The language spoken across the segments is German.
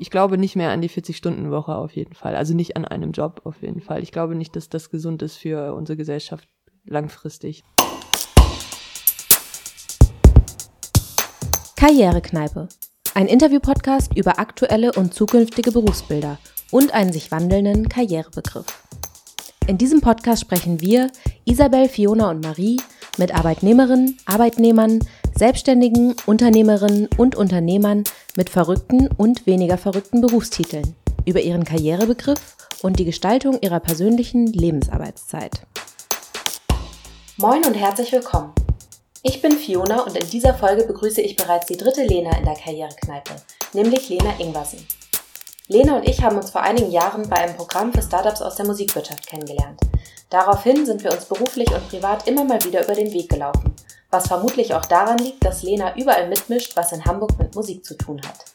Ich glaube nicht mehr an die 40-Stunden-Woche auf jeden Fall. Also nicht an einem Job auf jeden Fall. Ich glaube nicht, dass das gesund ist für unsere Gesellschaft langfristig. Karrierekneipe. Ein Interview-Podcast über aktuelle und zukünftige Berufsbilder und einen sich wandelnden Karrierebegriff. In diesem Podcast sprechen wir, Isabel, Fiona und Marie, mit Arbeitnehmerinnen, Arbeitnehmern, Selbstständigen, Unternehmerinnen und Unternehmern mit verrückten und weniger verrückten Berufstiteln über ihren Karrierebegriff und die Gestaltung ihrer persönlichen Lebensarbeitszeit. Moin und herzlich willkommen. Ich bin Fiona und in dieser Folge begrüße ich bereits die dritte Lena in der Karrierekneipe, nämlich Lena Ingwersen. Lena und ich haben uns vor einigen Jahren bei einem Programm für Startups aus der Musikwirtschaft kennengelernt. Daraufhin sind wir uns beruflich und privat immer mal wieder über den Weg gelaufen, was vermutlich auch daran liegt, dass Lena überall mitmischt, was in Hamburg mit Musik zu tun hat.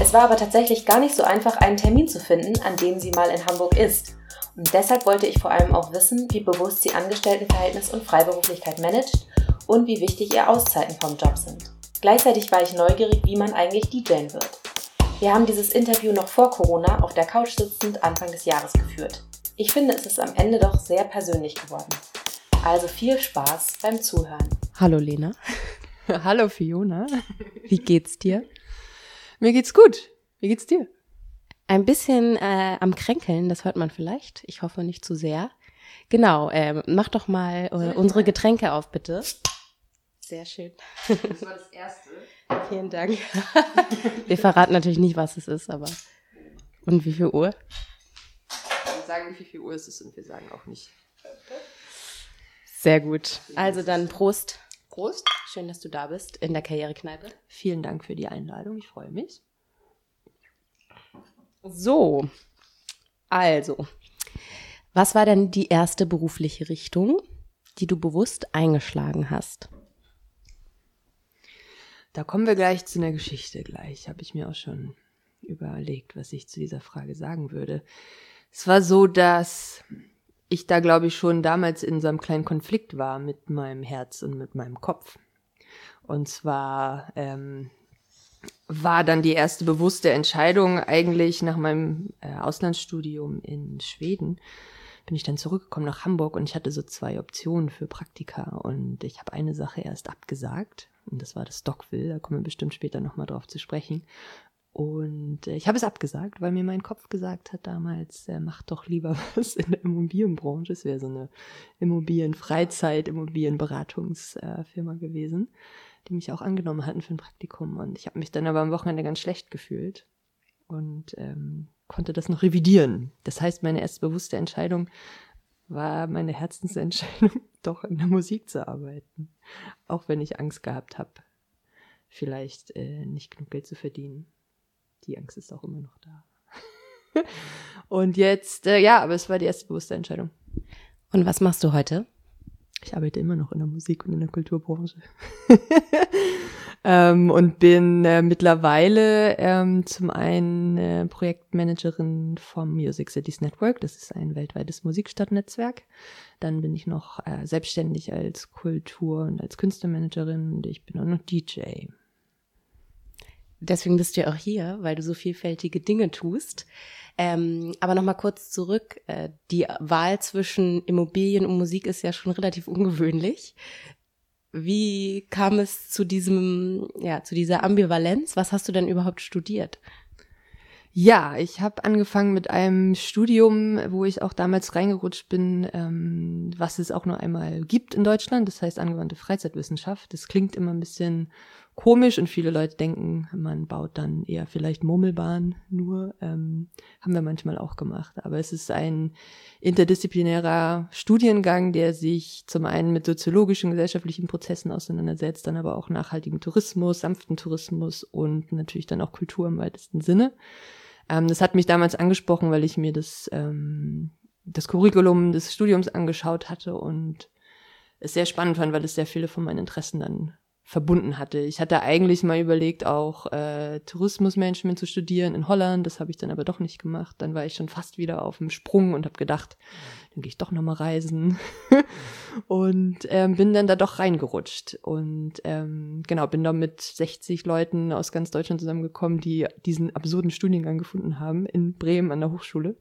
Es war aber tatsächlich gar nicht so einfach, einen Termin zu finden, an dem sie mal in Hamburg ist. Und deshalb wollte ich vor allem auch wissen, wie bewusst sie Angestelltenverhältnis und Freiberuflichkeit managt und wie wichtig ihr Auszeiten vom Job sind. Gleichzeitig war ich neugierig, wie man eigentlich DJen wird. Wir haben dieses Interview noch vor Corona auf der Couch sitzend Anfang des Jahres geführt. Ich finde, es ist am Ende doch sehr persönlich geworden. Also viel Spaß beim Zuhören. Hallo Lena. Hallo Fiona. Wie geht's dir? Mir geht's gut. Wie geht's dir? Ein bisschen äh, am Kränkeln, das hört man vielleicht. Ich hoffe nicht zu sehr. Genau, äh, mach doch mal äh, unsere Getränke auf, bitte. Sehr schön. Das war das erste. Vielen Dank. Wir verraten natürlich nicht, was es ist, aber. Und wie viel Uhr? Wir sagen nicht, wie viel Uhr es ist und wir sagen auch nicht. Sehr gut. Also dann Prost. Prost. Schön, dass du da bist in der Karrierekneipe. Vielen Dank für die Einladung. Ich freue mich. So. Also. Was war denn die erste berufliche Richtung, die du bewusst eingeschlagen hast? Da kommen wir gleich zu einer Geschichte gleich. Habe ich mir auch schon überlegt, was ich zu dieser Frage sagen würde. Es war so, dass ich da, glaube ich, schon damals in so einem kleinen Konflikt war mit meinem Herz und mit meinem Kopf. Und zwar ähm, war dann die erste bewusste Entscheidung eigentlich nach meinem äh, Auslandsstudium in Schweden, bin ich dann zurückgekommen nach Hamburg und ich hatte so zwei Optionen für Praktika und ich habe eine Sache erst abgesagt und das war das Stockville, da kommen wir bestimmt später nochmal drauf zu sprechen. Und äh, ich habe es abgesagt, weil mir mein Kopf gesagt hat damals, äh, mach doch lieber was in der Immobilienbranche. Es wäre so eine Immobilienfreizeit, Immobilienberatungsfirma äh, gewesen, die mich auch angenommen hatten für ein Praktikum. Und ich habe mich dann aber am Wochenende ganz schlecht gefühlt und ähm, konnte das noch revidieren. Das heißt, meine erste bewusste Entscheidung war meine Herzensentscheidung, doch in der Musik zu arbeiten. Auch wenn ich Angst gehabt habe, vielleicht äh, nicht genug Geld zu verdienen. Die Angst ist auch immer noch da. Und jetzt, äh, ja, aber es war die erste bewusste Entscheidung. Und was machst du heute? Ich arbeite immer noch in der Musik und in der Kulturbranche. ähm, und bin äh, mittlerweile ähm, zum einen äh, Projektmanagerin vom Music Cities Network. Das ist ein weltweites Musikstadtnetzwerk. Dann bin ich noch äh, selbstständig als Kultur- und als Künstlermanagerin und ich bin auch noch DJ. Deswegen bist du ja auch hier, weil du so vielfältige Dinge tust. Ähm, aber nochmal kurz zurück. Äh, die Wahl zwischen Immobilien und Musik ist ja schon relativ ungewöhnlich. Wie kam es zu diesem, ja, zu dieser Ambivalenz? Was hast du denn überhaupt studiert? Ja, ich habe angefangen mit einem Studium, wo ich auch damals reingerutscht bin, ähm, was es auch nur einmal gibt in Deutschland. Das heißt angewandte Freizeitwissenschaft. Das klingt immer ein bisschen komisch und viele Leute denken, man baut dann eher vielleicht Murmelbahn nur. Ähm, haben wir manchmal auch gemacht. Aber es ist ein interdisziplinärer Studiengang, der sich zum einen mit soziologischen, gesellschaftlichen Prozessen auseinandersetzt, dann aber auch nachhaltigen Tourismus, sanften Tourismus und natürlich dann auch Kultur im weitesten Sinne. Ähm, das hat mich damals angesprochen, weil ich mir das, ähm, das Curriculum des Studiums angeschaut hatte und es sehr spannend fand, weil es sehr viele von meinen Interessen dann verbunden hatte. Ich hatte eigentlich mal überlegt, auch äh, Tourismusmanagement zu studieren in Holland. Das habe ich dann aber doch nicht gemacht. Dann war ich schon fast wieder auf dem Sprung und habe gedacht, dann gehe ich doch nochmal reisen. und ähm, bin dann da doch reingerutscht. Und ähm, genau, bin da mit 60 Leuten aus ganz Deutschland zusammengekommen, die diesen absurden Studiengang gefunden haben in Bremen an der Hochschule.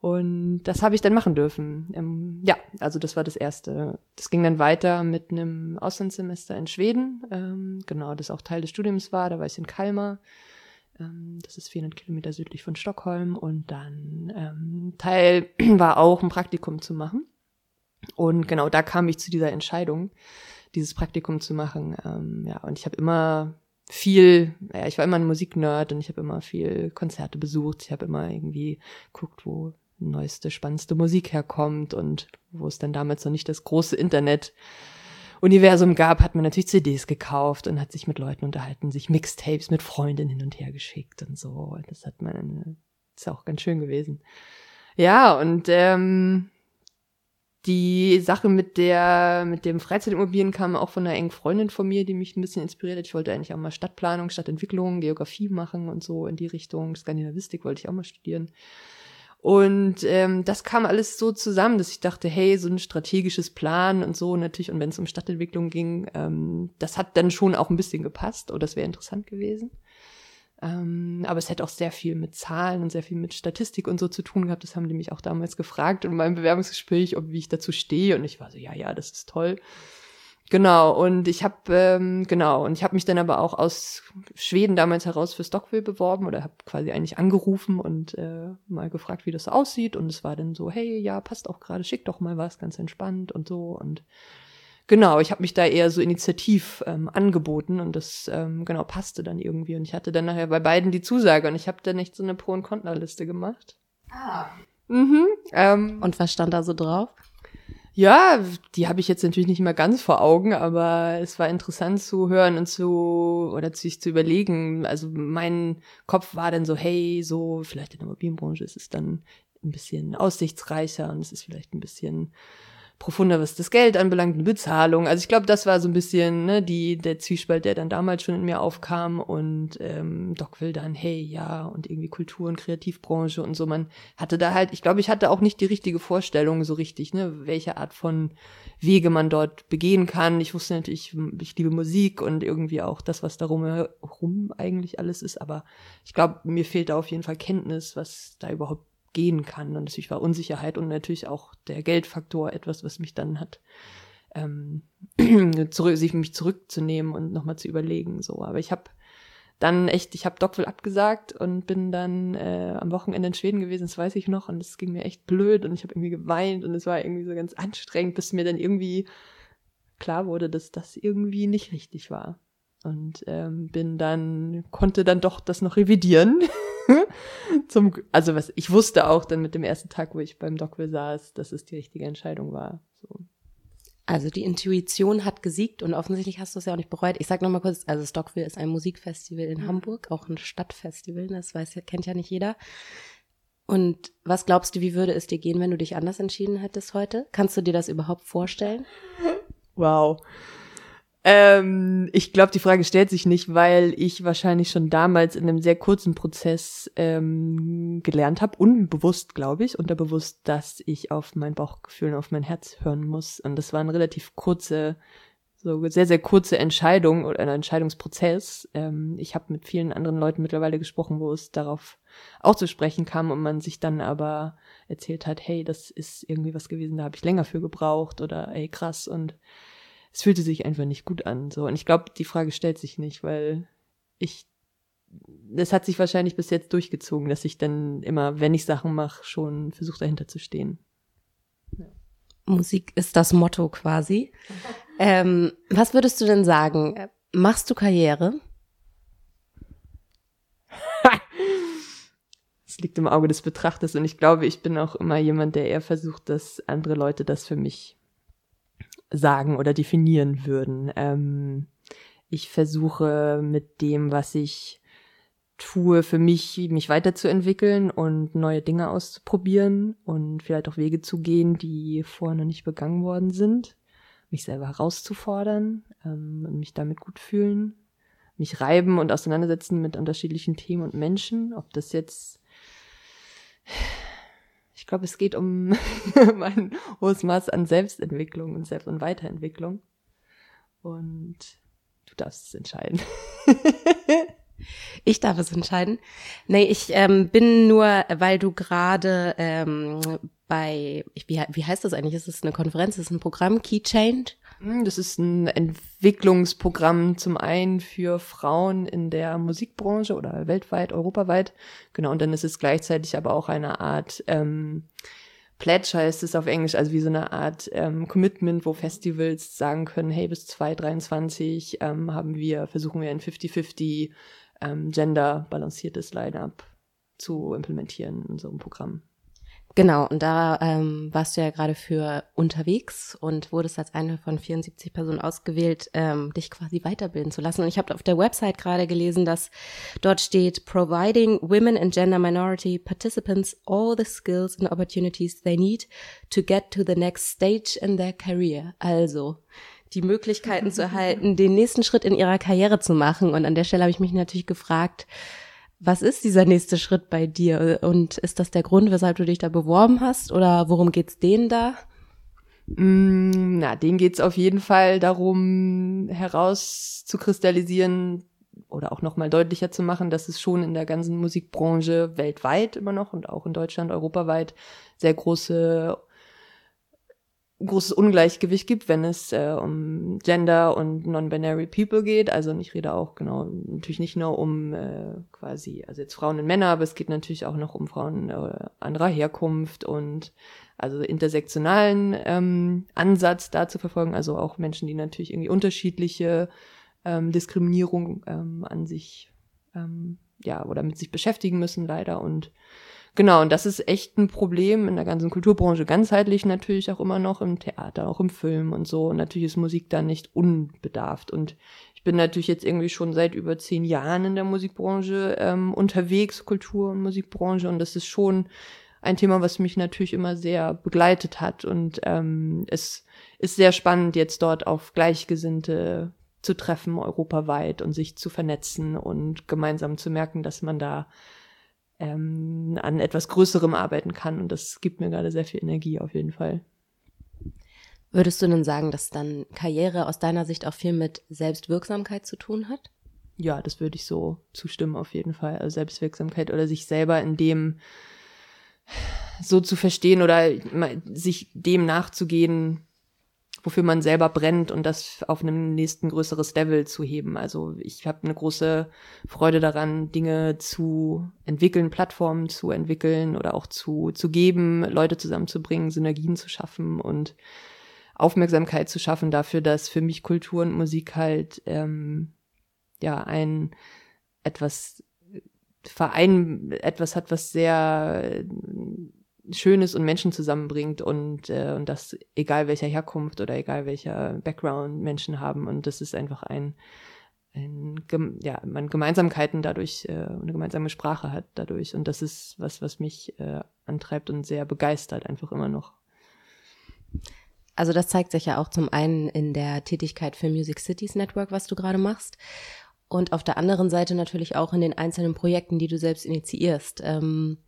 Und das habe ich dann machen dürfen. Ähm, ja, also das war das erste. Das ging dann weiter mit einem Auslandssemester in Schweden. Ähm, genau, das auch Teil des Studiums war. Da war ich in Kalmar. Ähm, das ist 400 Kilometer südlich von Stockholm. Und dann ähm, Teil war auch ein Praktikum zu machen. Und genau, da kam ich zu dieser Entscheidung, dieses Praktikum zu machen. Ähm, ja, und ich habe immer viel, ja, ich war immer ein Musiknerd und ich habe immer viel Konzerte besucht. Ich habe immer irgendwie guckt, wo neueste, spannendste Musik herkommt und wo es dann damals noch nicht das große Internet Universum gab, hat man natürlich CDs gekauft und hat sich mit Leuten unterhalten, sich Mixtapes mit Freundinnen hin und her geschickt und so. Das hat man, ist auch ganz schön gewesen. Ja, und ähm, die Sache mit der, mit dem Freizeitimmobilien kam auch von einer engen Freundin von mir, die mich ein bisschen inspiriert hat. Ich wollte eigentlich auch mal Stadtplanung, Stadtentwicklung, Geografie machen und so in die Richtung. Skandinavistik wollte ich auch mal studieren. Und ähm, das kam alles so zusammen, dass ich dachte, hey, so ein strategisches Plan und so natürlich, und wenn es um Stadtentwicklung ging, ähm, das hat dann schon auch ein bisschen gepasst oder das wäre interessant gewesen. Ähm, aber es hätte auch sehr viel mit Zahlen und sehr viel mit Statistik und so zu tun gehabt. Das haben die mich auch damals gefragt in meinem Bewerbungsgespräch, ob wie ich dazu stehe. Und ich war so, ja, ja, das ist toll. Genau, und ich habe ähm, genau, und ich habe mich dann aber auch aus Schweden damals heraus für Stockville beworben oder habe quasi eigentlich angerufen und äh, mal gefragt, wie das so aussieht. Und es war dann so, hey, ja, passt auch gerade, schick doch mal was, ganz entspannt und so. Und genau, ich habe mich da eher so initiativ ähm, angeboten und das ähm, genau passte dann irgendwie. Und ich hatte dann nachher bei beiden die Zusage und ich habe dann nicht so eine Pro- und Kontraliste gemacht. Ah. Mhm, ähm, und was stand da so drauf? Ja, die habe ich jetzt natürlich nicht mehr ganz vor Augen, aber es war interessant zu hören und zu oder sich zu überlegen. Also mein Kopf war dann so, hey, so vielleicht in der Immobilienbranche ist es dann ein bisschen aussichtsreicher und es ist vielleicht ein bisschen profunder, was das Geld anbelangt, eine Bezahlung. Also ich glaube, das war so ein bisschen ne, die, der Zwiespalt, der dann damals schon in mir aufkam. Und ähm, Doc will dann, hey, ja, und irgendwie Kultur- und Kreativbranche und so. Man hatte da halt, ich glaube, ich hatte auch nicht die richtige Vorstellung so richtig, ne, welche Art von Wege man dort begehen kann. Ich wusste natürlich, ich liebe Musik und irgendwie auch das, was darum herum eigentlich alles ist. Aber ich glaube, mir fehlt da auf jeden Fall Kenntnis, was da überhaupt gehen kann. Und natürlich war Unsicherheit und natürlich auch der Geldfaktor etwas, was mich dann hat, ähm, zurück, sich mich zurückzunehmen und nochmal zu überlegen. So, aber ich habe dann echt, ich habe Dockville abgesagt und bin dann äh, am Wochenende in Schweden gewesen, das weiß ich noch, und es ging mir echt blöd und ich habe irgendwie geweint und es war irgendwie so ganz anstrengend, bis mir dann irgendwie klar wurde, dass das irgendwie nicht richtig war. Und ähm, bin dann, konnte dann doch das noch revidieren Zum, also was, ich wusste auch dann mit dem ersten Tag, wo ich beim Dockville saß, dass es die richtige Entscheidung war. So. Also die Intuition hat gesiegt und offensichtlich hast du es ja auch nicht bereut. Ich sag noch mal kurz, also Stockville ist ein Musikfestival in mhm. Hamburg, auch ein Stadtfestival, das weiß ja, kennt ja nicht jeder. Und was glaubst du, wie würde es dir gehen, wenn du dich anders entschieden hättest heute? Kannst du dir das überhaupt vorstellen? Wow. Ähm, ich glaube, die Frage stellt sich nicht, weil ich wahrscheinlich schon damals in einem sehr kurzen Prozess ähm, gelernt habe, unbewusst, glaube ich, unterbewusst, dass ich auf mein Bauchgefühl und auf mein Herz hören muss. Und das war eine relativ kurze, so sehr, sehr kurze Entscheidung oder ein Entscheidungsprozess. Ähm, ich habe mit vielen anderen Leuten mittlerweile gesprochen, wo es darauf auch zu sprechen kam und man sich dann aber erzählt hat, hey, das ist irgendwie was gewesen, da habe ich länger für gebraucht oder ey, krass und es fühlte sich einfach nicht gut an. So. Und ich glaube, die Frage stellt sich nicht, weil ich, das hat sich wahrscheinlich bis jetzt durchgezogen, dass ich dann immer, wenn ich Sachen mache, schon versuche dahinter zu stehen. Ja. Musik ist das Motto quasi. ähm, was würdest du denn sagen? Machst du Karriere? Es liegt im Auge des Betrachters und ich glaube, ich bin auch immer jemand, der eher versucht, dass andere Leute das für mich sagen oder definieren würden. Ähm, ich versuche mit dem, was ich tue, für mich, mich weiterzuentwickeln und neue Dinge auszuprobieren und vielleicht auch Wege zu gehen, die vorher noch nicht begangen worden sind. mich selber herauszufordern ähm, und mich damit gut fühlen, mich reiben und auseinandersetzen mit unterschiedlichen Themen und Menschen, ob das jetzt glaube, es geht um mein hohes Maß an Selbstentwicklung und Selbst- und Weiterentwicklung. Und du darfst es entscheiden. Ich darf es entscheiden. Nee, ich ähm, bin nur, weil du gerade ähm, bei, wie, wie heißt das eigentlich? Ist es eine Konferenz? Ist es ein Programm? Key Change? Hm, das ist ein Entwicklungsprogramm zum einen für Frauen in der Musikbranche oder weltweit, europaweit. Genau, und dann ist es gleichzeitig aber auch eine Art ähm, Pledge heißt es auf Englisch, also wie so eine Art ähm, Commitment, wo Festivals sagen können, hey, bis 2023 ähm, haben wir, versuchen wir ein 50-50 ähm, gender-balanciertes Line-up zu implementieren in einem Programm. Genau, und da ähm, warst du ja gerade für unterwegs und wurdest als eine von 74 Personen ausgewählt, ähm, dich quasi weiterbilden zu lassen. Und ich habe auf der Website gerade gelesen, dass dort steht, providing women and gender minority participants all the skills and opportunities they need to get to the next stage in their career. Also die Möglichkeiten zu erhalten, den nächsten Schritt in ihrer Karriere zu machen. Und an der Stelle habe ich mich natürlich gefragt, was ist dieser nächste Schritt bei dir? Und ist das der Grund, weshalb du dich da beworben hast? Oder worum geht's denen da? Mm, na, denen geht's auf jeden Fall darum, herauszukristallisieren oder auch nochmal deutlicher zu machen, dass es schon in der ganzen Musikbranche weltweit immer noch und auch in Deutschland, europaweit sehr große großes Ungleichgewicht gibt, wenn es äh, um Gender und Non-Binary People geht. Also ich rede auch genau natürlich nicht nur um äh, quasi, also jetzt Frauen und Männer, aber es geht natürlich auch noch um Frauen äh, anderer Herkunft und also intersektionalen ähm, Ansatz da zu verfolgen. Also auch Menschen, die natürlich irgendwie unterschiedliche ähm, Diskriminierung ähm, an sich ähm, ja oder mit sich beschäftigen müssen leider und Genau, und das ist echt ein Problem in der ganzen Kulturbranche, ganzheitlich natürlich auch immer noch im Theater, auch im Film und so. Und natürlich ist Musik da nicht unbedarft. Und ich bin natürlich jetzt irgendwie schon seit über zehn Jahren in der Musikbranche ähm, unterwegs, Kultur- und Musikbranche. Und das ist schon ein Thema, was mich natürlich immer sehr begleitet hat. Und ähm, es ist sehr spannend, jetzt dort auf Gleichgesinnte zu treffen, europaweit und sich zu vernetzen und gemeinsam zu merken, dass man da ähm, an etwas Größerem arbeiten kann. Und das gibt mir gerade sehr viel Energie auf jeden Fall. Würdest du denn sagen, dass dann Karriere aus deiner Sicht auch viel mit Selbstwirksamkeit zu tun hat? Ja, das würde ich so zustimmen auf jeden Fall. Also Selbstwirksamkeit oder sich selber in dem so zu verstehen oder sich dem nachzugehen, wofür man selber brennt und das auf einem nächsten größeres Level zu heben. Also ich habe eine große Freude daran, Dinge zu entwickeln, Plattformen zu entwickeln oder auch zu, zu geben, Leute zusammenzubringen, Synergien zu schaffen und Aufmerksamkeit zu schaffen dafür, dass für mich Kultur und Musik halt ähm, ja ein etwas Verein etwas hat, was sehr Schönes und Menschen zusammenbringt und, äh, und das egal welcher Herkunft oder egal welcher Background Menschen haben. Und das ist einfach ein, ein ja, man Gemeinsamkeiten dadurch, äh, eine gemeinsame Sprache hat dadurch. Und das ist was, was mich äh, antreibt und sehr begeistert, einfach immer noch. Also das zeigt sich ja auch zum einen in der Tätigkeit für Music Cities Network, was du gerade machst. Und auf der anderen Seite natürlich auch in den einzelnen Projekten, die du selbst initiierst. Ähm,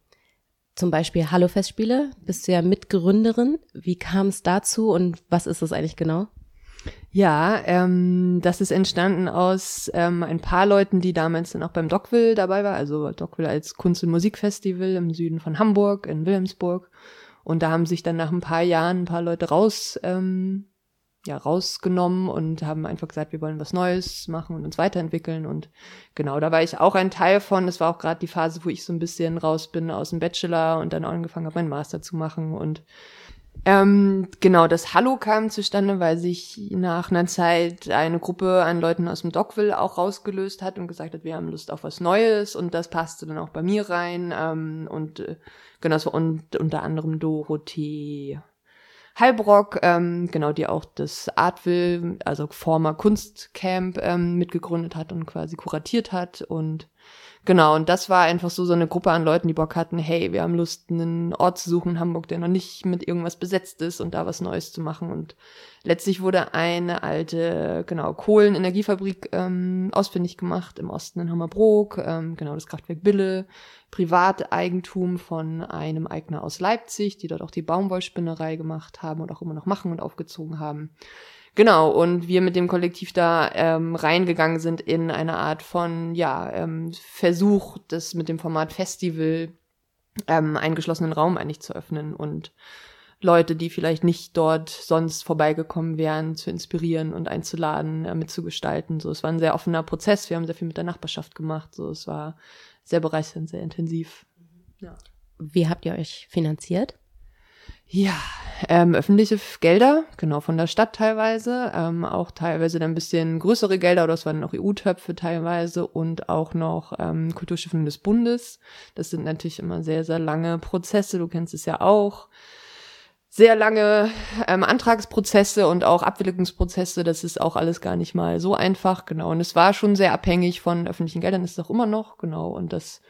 zum Beispiel Hallo Festspiele, bist du ja Mitgründerin. Wie kam es dazu und was ist es eigentlich genau? Ja, ähm, das ist entstanden aus ähm, ein paar Leuten, die damals dann auch beim Dockville dabei war, also Dockville als Kunst- und Musikfestival im Süden von Hamburg, in Wilhelmsburg. Und da haben sich dann nach ein paar Jahren ein paar Leute raus ähm, ja, rausgenommen und haben einfach gesagt, wir wollen was Neues machen und uns weiterentwickeln. Und genau, da war ich auch ein Teil von. Das war auch gerade die Phase, wo ich so ein bisschen raus bin aus dem Bachelor und dann angefangen habe, meinen Master zu machen. Und ähm, genau, das Hallo kam zustande, weil sich nach einer Zeit eine Gruppe an Leuten aus dem Dockville auch rausgelöst hat und gesagt hat, wir haben Lust auf was Neues und das passte dann auch bei mir rein. Ähm, und äh, genau, war und, unter anderem Dorothee Halbrock, ähm, genau, die auch das Artville, also former Kunstcamp ähm, mitgegründet hat und quasi kuratiert hat. Und Genau, und das war einfach so so eine Gruppe an Leuten, die Bock hatten, hey, wir haben Lust, einen Ort zu suchen in Hamburg, der noch nicht mit irgendwas besetzt ist und da was Neues zu machen. Und letztlich wurde eine alte, genau, Kohlenenergiefabrik ähm, ausfindig gemacht im Osten in Hammerbrook, ähm, genau, das Kraftwerk Bille, Privateigentum von einem Eigner aus Leipzig, die dort auch die Baumwollspinnerei gemacht haben und auch immer noch machen und aufgezogen haben. Genau, und wir mit dem Kollektiv da ähm, reingegangen sind in eine Art von, ja, ähm, Versuch, das mit dem Format Festival ähm, einen geschlossenen Raum eigentlich zu öffnen und Leute, die vielleicht nicht dort sonst vorbeigekommen wären, zu inspirieren und einzuladen, äh, mitzugestalten. So, es war ein sehr offener Prozess. Wir haben sehr viel mit der Nachbarschaft gemacht. So, es war sehr bereichernd, sehr intensiv. Ja. Wie habt ihr euch finanziert? Ja, ähm, öffentliche Gelder, genau, von der Stadt teilweise, ähm, auch teilweise dann ein bisschen größere Gelder, oder es waren noch EU-Töpfe teilweise und auch noch ähm, Kulturstiftung des Bundes. Das sind natürlich immer sehr, sehr lange Prozesse, du kennst es ja auch. Sehr lange ähm, Antragsprozesse und auch Abwilligungsprozesse, das ist auch alles gar nicht mal so einfach, genau. Und es war schon sehr abhängig von öffentlichen Geldern, ist es auch immer noch, genau. Und das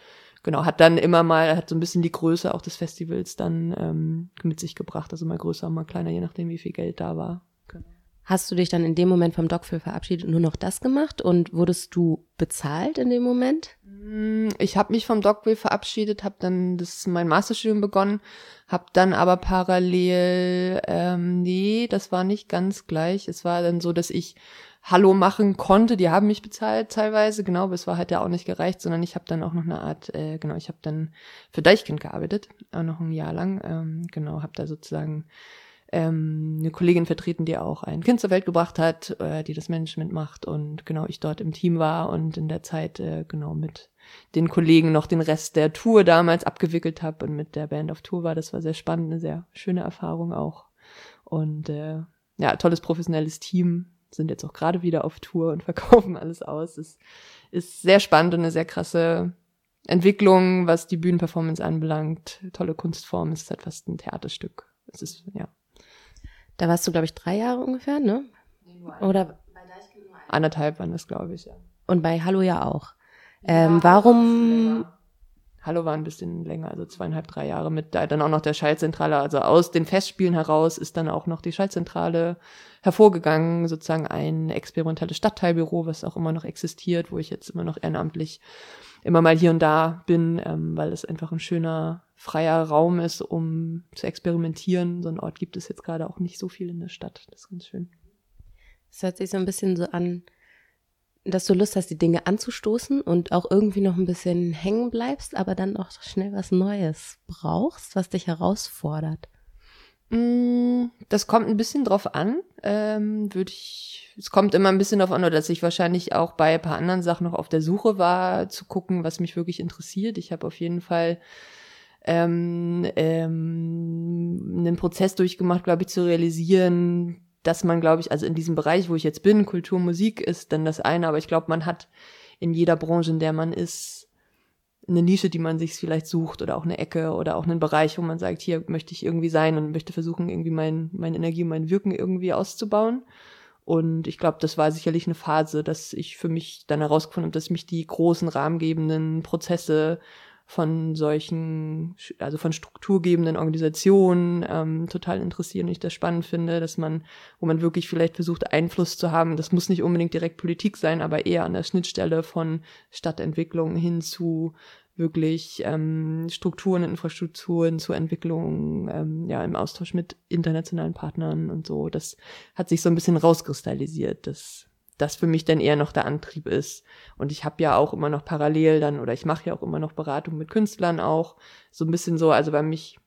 genau, hat dann immer mal, hat so ein bisschen die Größe auch des Festivals dann ähm, mit sich gebracht. Also mal größer, mal kleiner, je nachdem, wie viel Geld da war. Genau. Hast du dich dann in dem Moment vom Dogville verabschiedet und nur noch das gemacht und wurdest du bezahlt in dem Moment? Mm, ich habe mich vom Dogville verabschiedet, habe dann das mein Masterstudium begonnen, habe dann aber parallel ähm, nee, das war nicht ganz gleich. Es war dann so, dass ich Hallo machen konnte. Die haben mich bezahlt teilweise, genau, aber es war halt ja auch nicht gereicht, sondern ich habe dann auch noch eine Art, äh, genau, ich habe dann für Deichkind gearbeitet, auch noch ein Jahr lang, ähm, genau, habe da sozusagen ähm, eine Kollegin vertreten, die auch ein Kind zur Welt gebracht hat, äh, die das Management macht und genau ich dort im Team war und in der Zeit äh, genau mit den Kollegen noch den Rest der Tour damals abgewickelt habe und mit der Band auf Tour war. Das war sehr spannend, eine sehr schöne Erfahrung auch. Und äh, ja, tolles professionelles Team, sind jetzt auch gerade wieder auf Tour und verkaufen alles aus. Es ist sehr spannend und eine sehr krasse Entwicklung, was die Bühnenperformance anbelangt. Tolle Kunstform, es ist halt fast ein Theaterstück. Es ist, ja. Da warst du, glaube ich, drei Jahre ungefähr, ne? Oder? Anderthalb waren das, glaube ich, ja. Und bei Hallo ja auch. Ähm, ja, warum Hallo war ein bisschen länger, also zweieinhalb, drei Jahre mit dann auch noch der Schaltzentrale. Also aus den Festspielen heraus ist dann auch noch die Schaltzentrale hervorgegangen, sozusagen ein experimentelles Stadtteilbüro, was auch immer noch existiert, wo ich jetzt immer noch ehrenamtlich immer mal hier und da bin, ähm, weil es einfach ein schöner, freier Raum ist, um zu experimentieren. So einen Ort gibt es jetzt gerade auch nicht so viel in der Stadt. Das ist ganz schön. Es hört sich so ein bisschen so an, dass du Lust hast, die Dinge anzustoßen und auch irgendwie noch ein bisschen hängen bleibst, aber dann auch schnell was Neues brauchst, was dich herausfordert? Mm, das kommt ein bisschen drauf an, ähm, würde ich, es kommt immer ein bisschen drauf an, dass ich wahrscheinlich auch bei ein paar anderen Sachen noch auf der Suche war, zu gucken, was mich wirklich interessiert. Ich habe auf jeden Fall ähm, ähm, einen Prozess durchgemacht, glaube ich, zu realisieren, dass man, glaube ich, also in diesem Bereich, wo ich jetzt bin, Kultur, Musik ist dann das eine, aber ich glaube, man hat in jeder Branche, in der man ist, eine Nische, die man sich vielleicht sucht oder auch eine Ecke oder auch einen Bereich, wo man sagt, hier möchte ich irgendwie sein und möchte versuchen, irgendwie mein, meine Energie, mein Wirken irgendwie auszubauen. Und ich glaube, das war sicherlich eine Phase, dass ich für mich dann herausgefunden habe, dass mich die großen rahmengebenden Prozesse von solchen, also von strukturgebenden Organisationen ähm, total interessieren und ich das spannend finde, dass man, wo man wirklich vielleicht versucht, Einfluss zu haben. Das muss nicht unbedingt direkt Politik sein, aber eher an der Schnittstelle von Stadtentwicklung hin zu wirklich ähm, Strukturen Infrastrukturen zur Entwicklung, ähm, ja, im Austausch mit internationalen Partnern und so. Das hat sich so ein bisschen rauskristallisiert. Das das für mich dann eher noch der Antrieb ist. Und ich habe ja auch immer noch parallel dann, oder ich mache ja auch immer noch Beratung mit Künstlern auch. So ein bisschen so, also bei mich,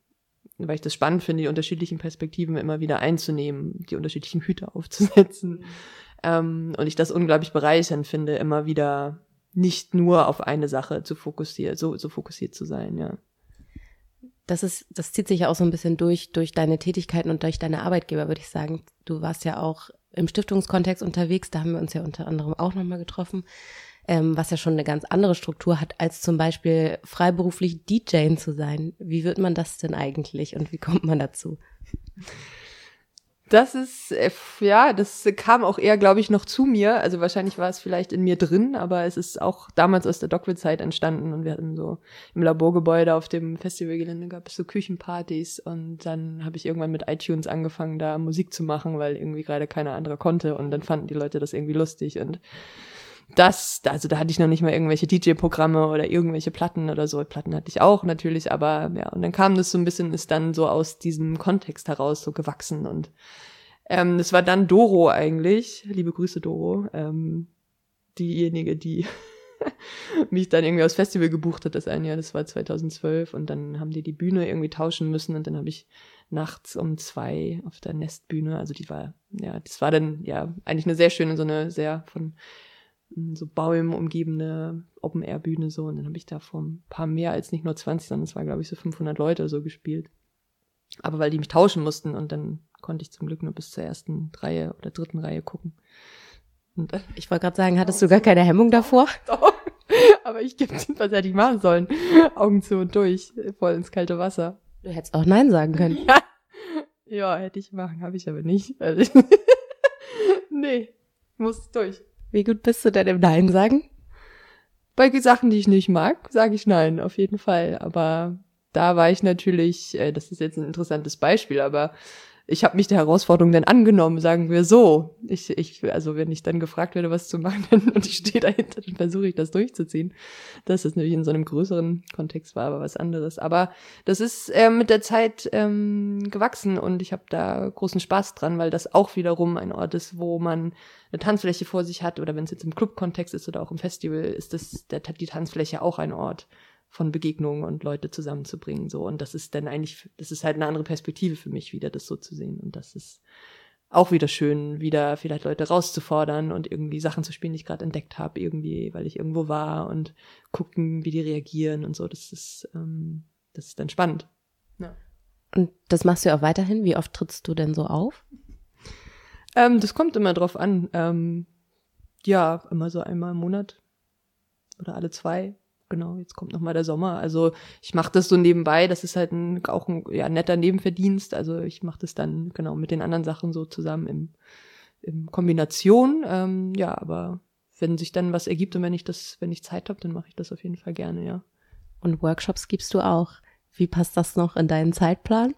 weil ich das spannend finde, die unterschiedlichen Perspektiven immer wieder einzunehmen, die unterschiedlichen Hüte aufzusetzen. Mhm. Ähm, und ich das unglaublich bereichernd finde, immer wieder nicht nur auf eine Sache zu fokussieren, so, so fokussiert zu sein, ja. Das ist, das zieht sich ja auch so ein bisschen durch, durch deine Tätigkeiten und durch deine Arbeitgeber, würde ich sagen. Du warst ja auch im Stiftungskontext unterwegs. Da haben wir uns ja unter anderem auch nochmal getroffen, ähm, was ja schon eine ganz andere Struktur hat, als zum Beispiel freiberuflich DJ zu sein. Wie wird man das denn eigentlich und wie kommt man dazu? Das ist, äh, ja, das kam auch eher, glaube ich, noch zu mir. Also wahrscheinlich war es vielleicht in mir drin, aber es ist auch damals aus der Dogwood-Zeit entstanden und wir hatten so im Laborgebäude auf dem Festivalgelände gab es so Küchenpartys und dann habe ich irgendwann mit iTunes angefangen, da Musik zu machen, weil irgendwie gerade keiner andere konnte und dann fanden die Leute das irgendwie lustig und das, also da hatte ich noch nicht mal irgendwelche DJ-Programme oder irgendwelche Platten oder so. Platten hatte ich auch natürlich, aber ja, und dann kam das so ein bisschen, ist dann so aus diesem Kontext heraus so gewachsen und ähm, das war dann Doro eigentlich, liebe Grüße Doro, ähm, diejenige, die mich dann irgendwie aus Festival gebucht hat das ein Jahr, das war 2012 und dann haben die die Bühne irgendwie tauschen müssen und dann habe ich nachts um zwei auf der Nestbühne, also die war, ja, das war dann ja eigentlich eine sehr schöne, so eine sehr von so Bäumen umgebene Open-Air-Bühne so. Und dann habe ich da vor ein paar mehr als nicht nur 20, sondern es war, glaube ich, so 500 Leute so gespielt. Aber weil die mich tauschen mussten und dann konnte ich zum Glück nur bis zur ersten Reihe oder dritten Reihe gucken. Und ich wollte gerade sagen, hattest du gar keine Hemmung davor? Doch. Aber ich gebe was hätte ich machen sollen. Augen zu und durch, voll ins kalte Wasser. Du hättest auch Nein sagen können. Ja, ja hätte ich machen, habe ich aber nicht. Also nee, muss durch. Wie gut bist du denn im Nein sagen? Bei Sachen, die ich nicht mag, sage ich Nein, auf jeden Fall. Aber da war ich natürlich, äh, das ist jetzt ein interessantes Beispiel, aber ich habe mich der Herausforderung dann angenommen, sagen wir so. Ich, ich, also wenn ich dann gefragt werde, was zu machen und ich stehe dahinter, dann versuche ich das durchzuziehen. Dass das natürlich in so einem größeren Kontext war, aber was anderes. Aber das ist äh, mit der Zeit ähm, gewachsen und ich habe da großen Spaß dran, weil das auch wiederum ein Ort ist, wo man eine Tanzfläche vor sich hat oder wenn es jetzt im Club-Kontext ist oder auch im Festival, ist das der, die Tanzfläche auch ein Ort von Begegnungen und Leute zusammenzubringen. So. Und das ist dann eigentlich, das ist halt eine andere Perspektive für mich wieder, das so zu sehen. Und das ist auch wieder schön, wieder vielleicht Leute rauszufordern und irgendwie Sachen zu spielen, die ich gerade entdeckt habe, irgendwie, weil ich irgendwo war und gucken, wie die reagieren und so. Das ist, ähm, das ist dann spannend. Ja. Und das machst du auch weiterhin? Wie oft trittst du denn so auf? Ähm, das kommt immer drauf an. Ähm, ja, immer so einmal im Monat oder alle zwei genau, jetzt kommt noch mal der Sommer. Also ich mache das so nebenbei, das ist halt ein, auch ein ja, netter Nebenverdienst. Also ich mache das dann genau mit den anderen Sachen so zusammen im, im Kombination. Ähm, ja, aber wenn sich dann was ergibt und wenn ich das, wenn ich Zeit habe, dann mache ich das auf jeden Fall gerne, ja. Und Workshops gibst du auch. Wie passt das noch in deinen Zeitplan?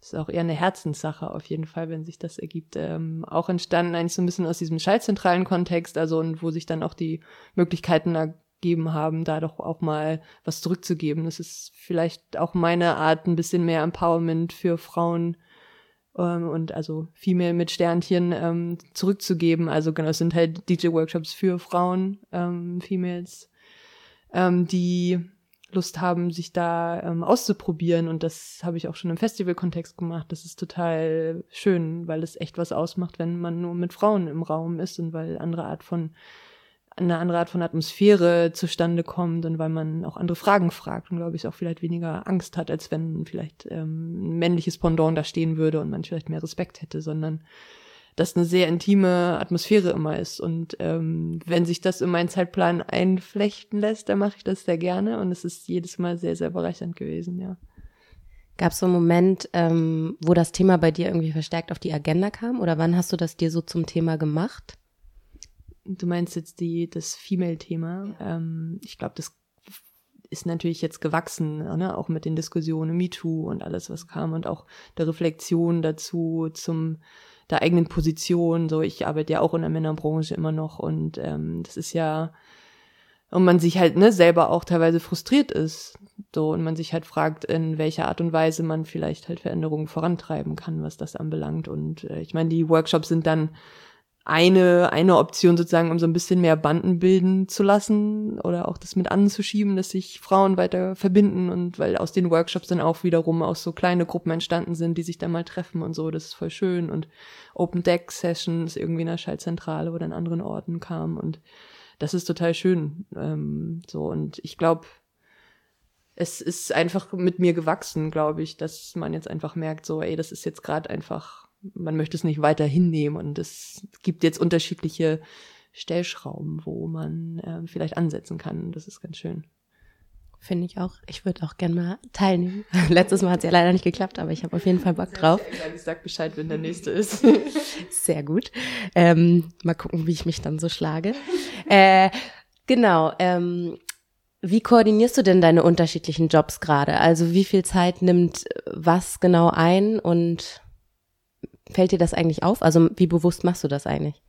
Das ist auch eher eine Herzenssache auf jeden Fall, wenn sich das ergibt. Ähm, auch entstanden eigentlich so ein bisschen aus diesem schallzentralen Kontext, also und wo sich dann auch die Möglichkeiten gegeben haben, da doch auch mal was zurückzugeben. Das ist vielleicht auch meine Art, ein bisschen mehr Empowerment für Frauen ähm, und also Female mit Sternchen ähm, zurückzugeben. Also genau, es sind halt DJ-Workshops für Frauen, ähm, Females, ähm, die Lust haben, sich da ähm, auszuprobieren. Und das habe ich auch schon im Festival-Kontext gemacht. Das ist total schön, weil es echt was ausmacht, wenn man nur mit Frauen im Raum ist und weil andere Art von eine andere Art von Atmosphäre zustande kommt und weil man auch andere Fragen fragt und glaube ich auch vielleicht weniger Angst hat, als wenn vielleicht ähm, ein männliches Pendant da stehen würde und man vielleicht mehr Respekt hätte, sondern dass eine sehr intime Atmosphäre immer ist. Und ähm, wenn sich das in meinen Zeitplan einflechten lässt, dann mache ich das sehr gerne und es ist jedes Mal sehr, sehr bereichernd gewesen, ja. Gab es so einen Moment, ähm, wo das Thema bei dir irgendwie verstärkt auf die Agenda kam? Oder wann hast du das dir so zum Thema gemacht? Du meinst jetzt die, das Female-Thema. Ähm, ich glaube, das ist natürlich jetzt gewachsen, ne? auch mit den Diskussionen MeToo und alles, was kam und auch der Reflexion dazu zum der eigenen Position. So, ich arbeite ja auch in der Männerbranche immer noch und ähm, das ist ja und man sich halt ne selber auch teilweise frustriert ist, so und man sich halt fragt, in welcher Art und Weise man vielleicht halt Veränderungen vorantreiben kann, was das anbelangt. Und äh, ich meine, die Workshops sind dann eine, eine Option sozusagen, um so ein bisschen mehr Banden bilden zu lassen oder auch das mit anzuschieben, dass sich Frauen weiter verbinden und weil aus den Workshops dann auch wiederum aus so kleine Gruppen entstanden sind, die sich dann mal treffen und so, das ist voll schön und Open Deck Sessions irgendwie in der Schaltzentrale oder in anderen Orten kam und das ist total schön, ähm, so. Und ich glaube, es ist einfach mit mir gewachsen, glaube ich, dass man jetzt einfach merkt, so, ey, das ist jetzt gerade einfach man möchte es nicht weiter hinnehmen und es gibt jetzt unterschiedliche Stellschrauben, wo man äh, vielleicht ansetzen kann. Das ist ganz schön. Finde ich auch. Ich würde auch gerne mal teilnehmen. Letztes Mal hat es ja leider nicht geklappt, aber ich habe auf jeden Fall Bock drauf. Ich sag Bescheid, wenn der nächste ist. Sehr gut. Ähm, mal gucken, wie ich mich dann so schlage. Äh, genau. Ähm, wie koordinierst du denn deine unterschiedlichen Jobs gerade? Also wie viel Zeit nimmt was genau ein und fällt dir das eigentlich auf? Also wie bewusst machst du das eigentlich?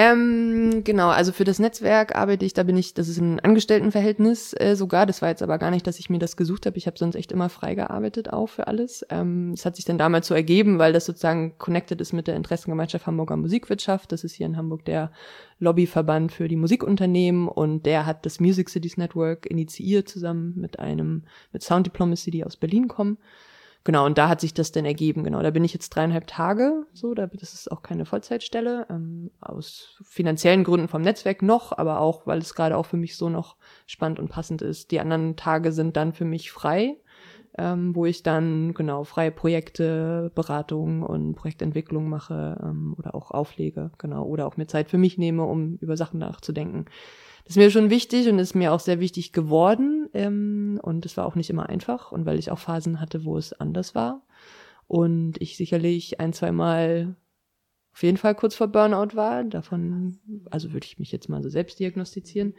Ähm, genau, also für das Netzwerk arbeite ich, da bin ich, das ist ein Angestelltenverhältnis äh, sogar. Das war jetzt aber gar nicht, dass ich mir das gesucht habe. Ich habe sonst echt immer frei gearbeitet auch für alles. Ähm, das hat sich dann damals so ergeben, weil das sozusagen connected ist mit der Interessengemeinschaft Hamburger Musikwirtschaft. Das ist hier in Hamburg der Lobbyverband für die Musikunternehmen und der hat das Music Cities Network initiiert zusammen mit einem, mit Sound Diplomacy, die aus Berlin kommen. Genau, und da hat sich das dann ergeben. Genau, da bin ich jetzt dreieinhalb Tage, so, da, das ist auch keine Vollzeitstelle, ähm, aus finanziellen Gründen vom Netzwerk noch, aber auch, weil es gerade auch für mich so noch spannend und passend ist. Die anderen Tage sind dann für mich frei, ähm, wo ich dann, genau, freie Projekte, Beratung und Projektentwicklung mache ähm, oder auch auflege, genau, oder auch mir Zeit für mich nehme, um über Sachen nachzudenken. Das ist mir schon wichtig und ist mir auch sehr wichtig geworden. Ähm, und es war auch nicht immer einfach. Und weil ich auch Phasen hatte, wo es anders war. Und ich sicherlich ein, zwei Mal auf jeden Fall kurz vor Burnout war. Davon, also würde ich mich jetzt mal so selbst diagnostizieren.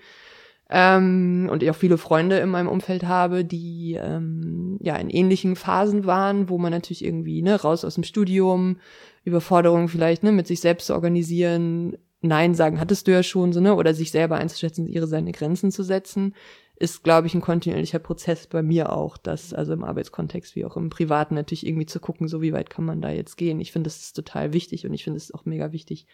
Ähm, und ich auch viele Freunde in meinem Umfeld habe, die ähm, ja in ähnlichen Phasen waren, wo man natürlich irgendwie ne raus aus dem Studium, Überforderung vielleicht ne mit sich selbst zu organisieren, Nein sagen hattest du ja schon so, ne? Oder sich selber einzuschätzen, ihre seine Grenzen zu setzen, ist, glaube ich, ein kontinuierlicher Prozess bei mir auch, das, also im Arbeitskontext wie auch im Privaten natürlich irgendwie zu gucken, so wie weit kann man da jetzt gehen. Ich finde, das ist total wichtig und ich finde es auch mega wichtig,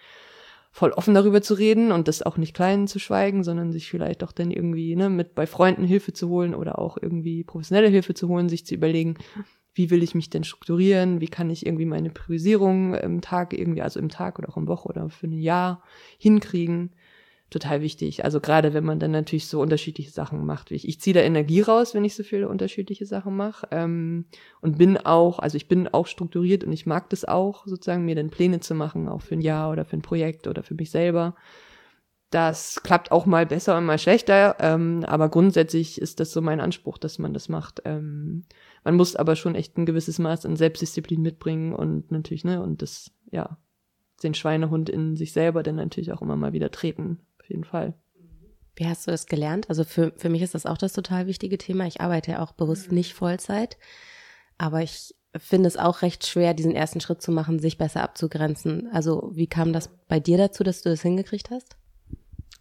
voll offen darüber zu reden und das auch nicht klein zu schweigen, sondern sich vielleicht auch dann irgendwie, ne, mit bei Freunden Hilfe zu holen oder auch irgendwie professionelle Hilfe zu holen, sich zu überlegen, wie will ich mich denn strukturieren, wie kann ich irgendwie meine Priorisierung im Tag irgendwie, also im Tag oder auch im Woche oder für ein Jahr hinkriegen. Total wichtig. Also gerade wenn man dann natürlich so unterschiedliche Sachen macht ich. Ich ziehe da Energie raus, wenn ich so viele unterschiedliche Sachen mache. Ähm, und bin auch, also ich bin auch strukturiert und ich mag das auch, sozusagen, mir dann Pläne zu machen, auch für ein Jahr oder für ein Projekt oder für mich selber. Das klappt auch mal besser und mal schlechter, ähm, aber grundsätzlich ist das so mein Anspruch, dass man das macht. Ähm, man muss aber schon echt ein gewisses Maß an Selbstdisziplin mitbringen und natürlich, ne, und das, ja, den Schweinehund in sich selber dann natürlich auch immer mal wieder treten, auf jeden Fall. Wie hast du das gelernt? Also für, für mich ist das auch das total wichtige Thema. Ich arbeite ja auch bewusst nicht Vollzeit, aber ich finde es auch recht schwer, diesen ersten Schritt zu machen, sich besser abzugrenzen. Also wie kam das bei dir dazu, dass du das hingekriegt hast?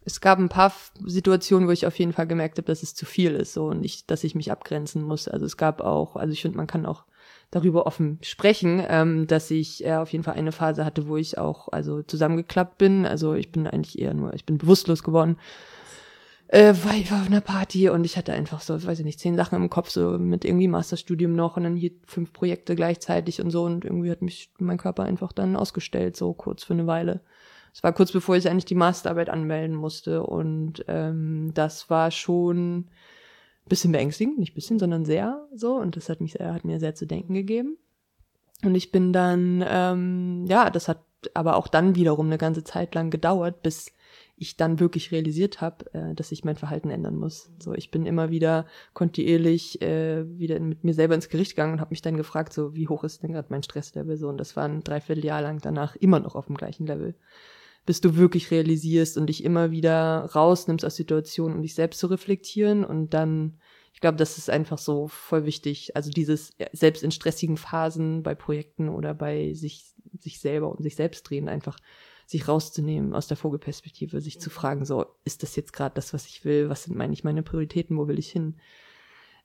Es gab ein paar Situationen, wo ich auf jeden Fall gemerkt habe, dass es zu viel ist so und ich, dass ich mich abgrenzen muss. Also es gab auch, also ich finde, man kann auch darüber offen sprechen, ähm, dass ich äh, auf jeden Fall eine Phase hatte, wo ich auch also zusammengeklappt bin. Also ich bin eigentlich eher nur, ich bin bewusstlos geworden, äh, weil ich war auf einer Party und ich hatte einfach so, weiß ich nicht, zehn Sachen im Kopf, so mit irgendwie Masterstudium noch und dann hier fünf Projekte gleichzeitig und so und irgendwie hat mich mein Körper einfach dann ausgestellt, so kurz für eine Weile. Es war kurz bevor ich eigentlich die Masterarbeit anmelden musste und ähm, das war schon bisschen beängstigend, nicht bisschen, sondern sehr so und das hat mich sehr, hat mir sehr zu denken gegeben. Und ich bin dann, ähm, ja, das hat aber auch dann wiederum eine ganze Zeit lang gedauert, bis ich dann wirklich realisiert habe, äh, dass ich mein Verhalten ändern muss. So, ich bin immer wieder kontinuierlich äh, wieder mit mir selber ins Gericht gegangen und habe mich dann gefragt, so wie hoch ist denn gerade mein Stresslevel so und das war ein Dreivierteljahr lang danach immer noch auf dem gleichen Level bis du wirklich realisierst und dich immer wieder rausnimmst aus Situationen, um dich selbst zu reflektieren und dann, ich glaube, das ist einfach so voll wichtig. Also dieses selbst in stressigen Phasen bei Projekten oder bei sich, sich selber und sich selbst drehen, einfach sich rauszunehmen aus der Vogelperspektive, sich zu fragen, so, ist das jetzt gerade das, was ich will? Was sind meine ich meine Prioritäten? Wo will ich hin?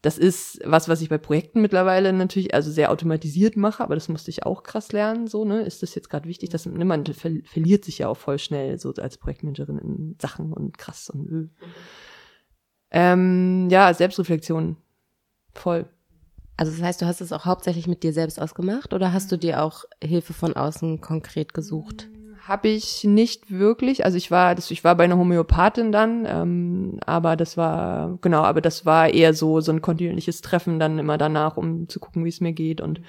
Das ist was, was ich bei Projekten mittlerweile natürlich also sehr automatisiert mache, aber das musste ich auch krass lernen. So, ne, ist das jetzt gerade wichtig? Dass ne, man ver verliert sich ja auch voll schnell so als Projektmanagerin in Sachen und krass und öh. Ähm, ja, Selbstreflexion voll. Also das heißt, du hast es auch hauptsächlich mit dir selbst ausgemacht oder hast du dir auch Hilfe von außen konkret gesucht? Habe ich nicht wirklich. Also ich war, das, ich war bei einer Homöopathin dann, ähm, aber das war, genau, aber das war eher so, so ein kontinuierliches Treffen dann immer danach, um zu gucken, wie es mir geht und,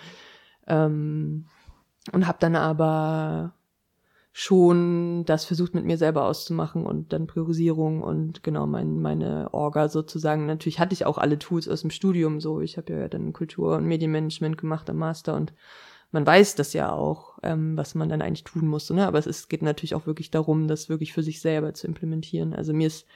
ähm, und habe dann aber schon das versucht mit mir selber auszumachen und dann Priorisierung und genau mein, meine Orga sozusagen. Natürlich hatte ich auch alle Tools aus dem Studium so. Ich habe ja dann Kultur- und Medienmanagement gemacht am Master und man weiß das ja auch, ähm, was man dann eigentlich tun muss. Ne? Aber es ist, geht natürlich auch wirklich darum, das wirklich für sich selber zu implementieren. Also mir ist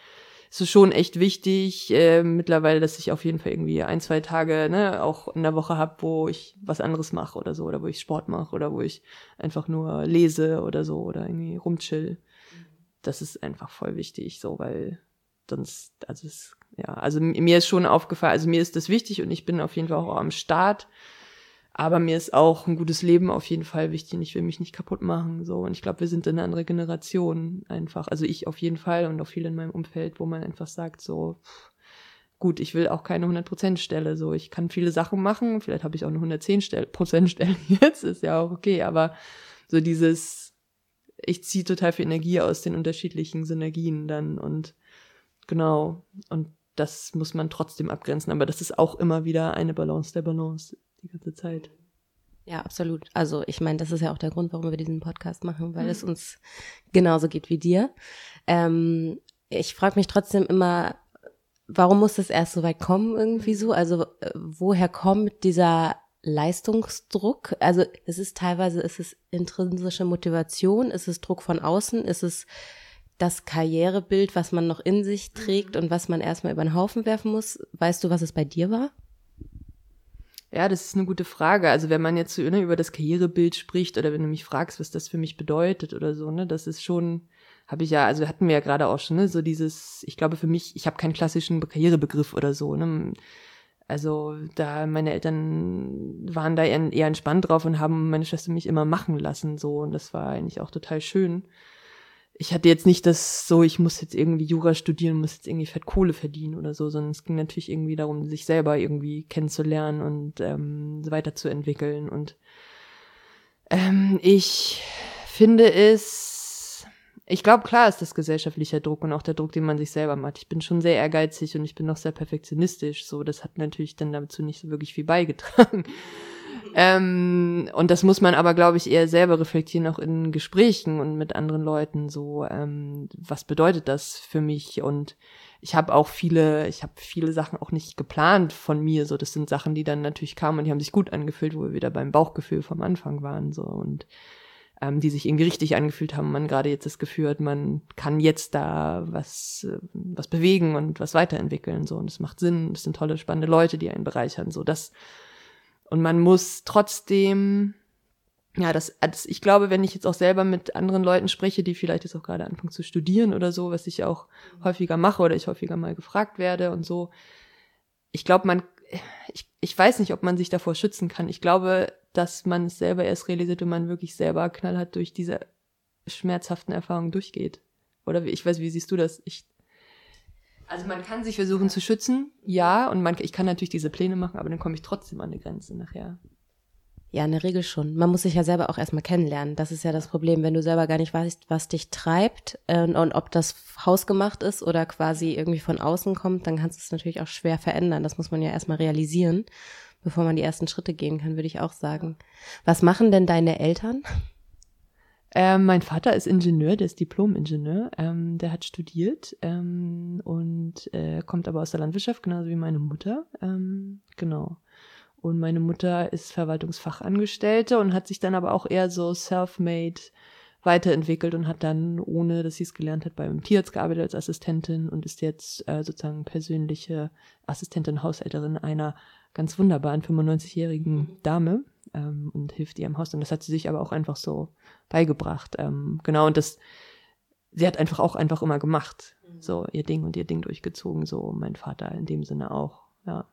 es ist schon echt wichtig äh, mittlerweile, dass ich auf jeden Fall irgendwie ein, zwei Tage ne, auch in der Woche habe, wo ich was anderes mache oder so, oder wo ich Sport mache oder wo ich einfach nur lese oder so oder irgendwie rumchill. Das ist einfach voll wichtig, so, weil sonst, also es, ja, also mir ist schon aufgefallen, also mir ist das wichtig und ich bin auf jeden Fall auch am Start aber mir ist auch ein gutes Leben auf jeden Fall wichtig ich will mich nicht kaputt machen. So. Und ich glaube, wir sind eine andere Generation einfach. Also ich auf jeden Fall und auch viele in meinem Umfeld, wo man einfach sagt, so, gut, ich will auch keine 100% Stelle. So, ich kann viele Sachen machen. Vielleicht habe ich auch eine 110% Stelle jetzt, ist ja auch okay. Aber so dieses, ich ziehe total viel Energie aus den unterschiedlichen Synergien dann und genau. Und das muss man trotzdem abgrenzen. Aber das ist auch immer wieder eine Balance der Balance die ganze Zeit. Ja, absolut. Also ich meine, das ist ja auch der Grund, warum wir diesen Podcast machen, weil mhm. es uns genauso geht wie dir. Ähm, ich frage mich trotzdem immer, warum muss das erst so weit kommen irgendwie so? Also äh, woher kommt dieser Leistungsdruck? Also es ist teilweise, ist es intrinsische Motivation, ist es Druck von außen, ist es das Karrierebild, was man noch in sich trägt mhm. und was man erstmal über den Haufen werfen muss. Weißt du, was es bei dir war? Ja, das ist eine gute Frage. Also wenn man jetzt so ne, über das Karrierebild spricht oder wenn du mich fragst, was das für mich bedeutet oder so, ne, das ist schon, habe ich ja, also hatten wir ja gerade auch schon, ne, so dieses, ich glaube für mich, ich habe keinen klassischen Karrierebegriff oder so, ne. Also da meine Eltern waren da eher, eher entspannt drauf und haben meine Schwester mich immer machen lassen so und das war eigentlich auch total schön ich hatte jetzt nicht das so, ich muss jetzt irgendwie Jura studieren, muss jetzt irgendwie fett Kohle verdienen oder so, sondern es ging natürlich irgendwie darum, sich selber irgendwie kennenzulernen und ähm, weiterzuentwickeln. Und ähm, ich finde es, ich glaube, klar ist das gesellschaftlicher Druck und auch der Druck, den man sich selber macht. Ich bin schon sehr ehrgeizig und ich bin auch sehr perfektionistisch. So, das hat natürlich dann dazu nicht so wirklich viel beigetragen. Ähm, und das muss man aber, glaube ich, eher selber reflektieren, auch in Gesprächen und mit anderen Leuten. So, ähm, was bedeutet das für mich? Und ich habe auch viele, ich habe viele Sachen auch nicht geplant von mir. So, das sind Sachen, die dann natürlich kamen und die haben sich gut angefühlt, wo wir wieder beim Bauchgefühl vom Anfang waren. So und ähm, die sich irgendwie richtig angefühlt haben. Man gerade jetzt das Gefühl hat, man kann jetzt da was, was bewegen und was weiterentwickeln. So und es macht Sinn. Es sind tolle, spannende Leute, die einen bereichern. So das und man muss trotzdem, ja, das, das, ich glaube, wenn ich jetzt auch selber mit anderen Leuten spreche, die vielleicht jetzt auch gerade anfangen zu studieren oder so, was ich auch häufiger mache oder ich häufiger mal gefragt werde und so, ich glaube, man, ich, ich weiß nicht, ob man sich davor schützen kann. Ich glaube, dass man es selber erst realisiert, wenn man wirklich selber knallhart durch diese schmerzhaften Erfahrungen durchgeht. Oder ich weiß, wie siehst du das? Ich also man kann sich versuchen zu schützen, ja, und man, ich kann natürlich diese Pläne machen, aber dann komme ich trotzdem an eine Grenze nachher. Ja, in der Regel schon. Man muss sich ja selber auch erstmal kennenlernen. Das ist ja das Problem, wenn du selber gar nicht weißt, was dich treibt äh, und ob das hausgemacht ist oder quasi irgendwie von außen kommt, dann kannst du es natürlich auch schwer verändern. Das muss man ja erstmal realisieren, bevor man die ersten Schritte gehen kann, würde ich auch sagen. Was machen denn deine Eltern? Ähm, mein Vater ist Ingenieur, der ist Diplom-Ingenieur. Ähm, der hat studiert ähm, und äh, kommt aber aus der Landwirtschaft, genauso wie meine Mutter. Ähm, genau. Und meine Mutter ist Verwaltungsfachangestellte und hat sich dann aber auch eher so self-made weiterentwickelt und hat dann, ohne dass sie es gelernt hat, beim Tierarzt gearbeitet als Assistentin und ist jetzt äh, sozusagen persönliche Assistentin, Haushälterin einer ganz wunderbaren 95-jährigen Dame ähm, und hilft ihr im Haus. Und das hat sie sich aber auch einfach so beigebracht. Ähm, genau, und das, sie hat einfach auch einfach immer gemacht. Mhm. So ihr Ding und ihr Ding durchgezogen, so mein Vater in dem Sinne auch, ja.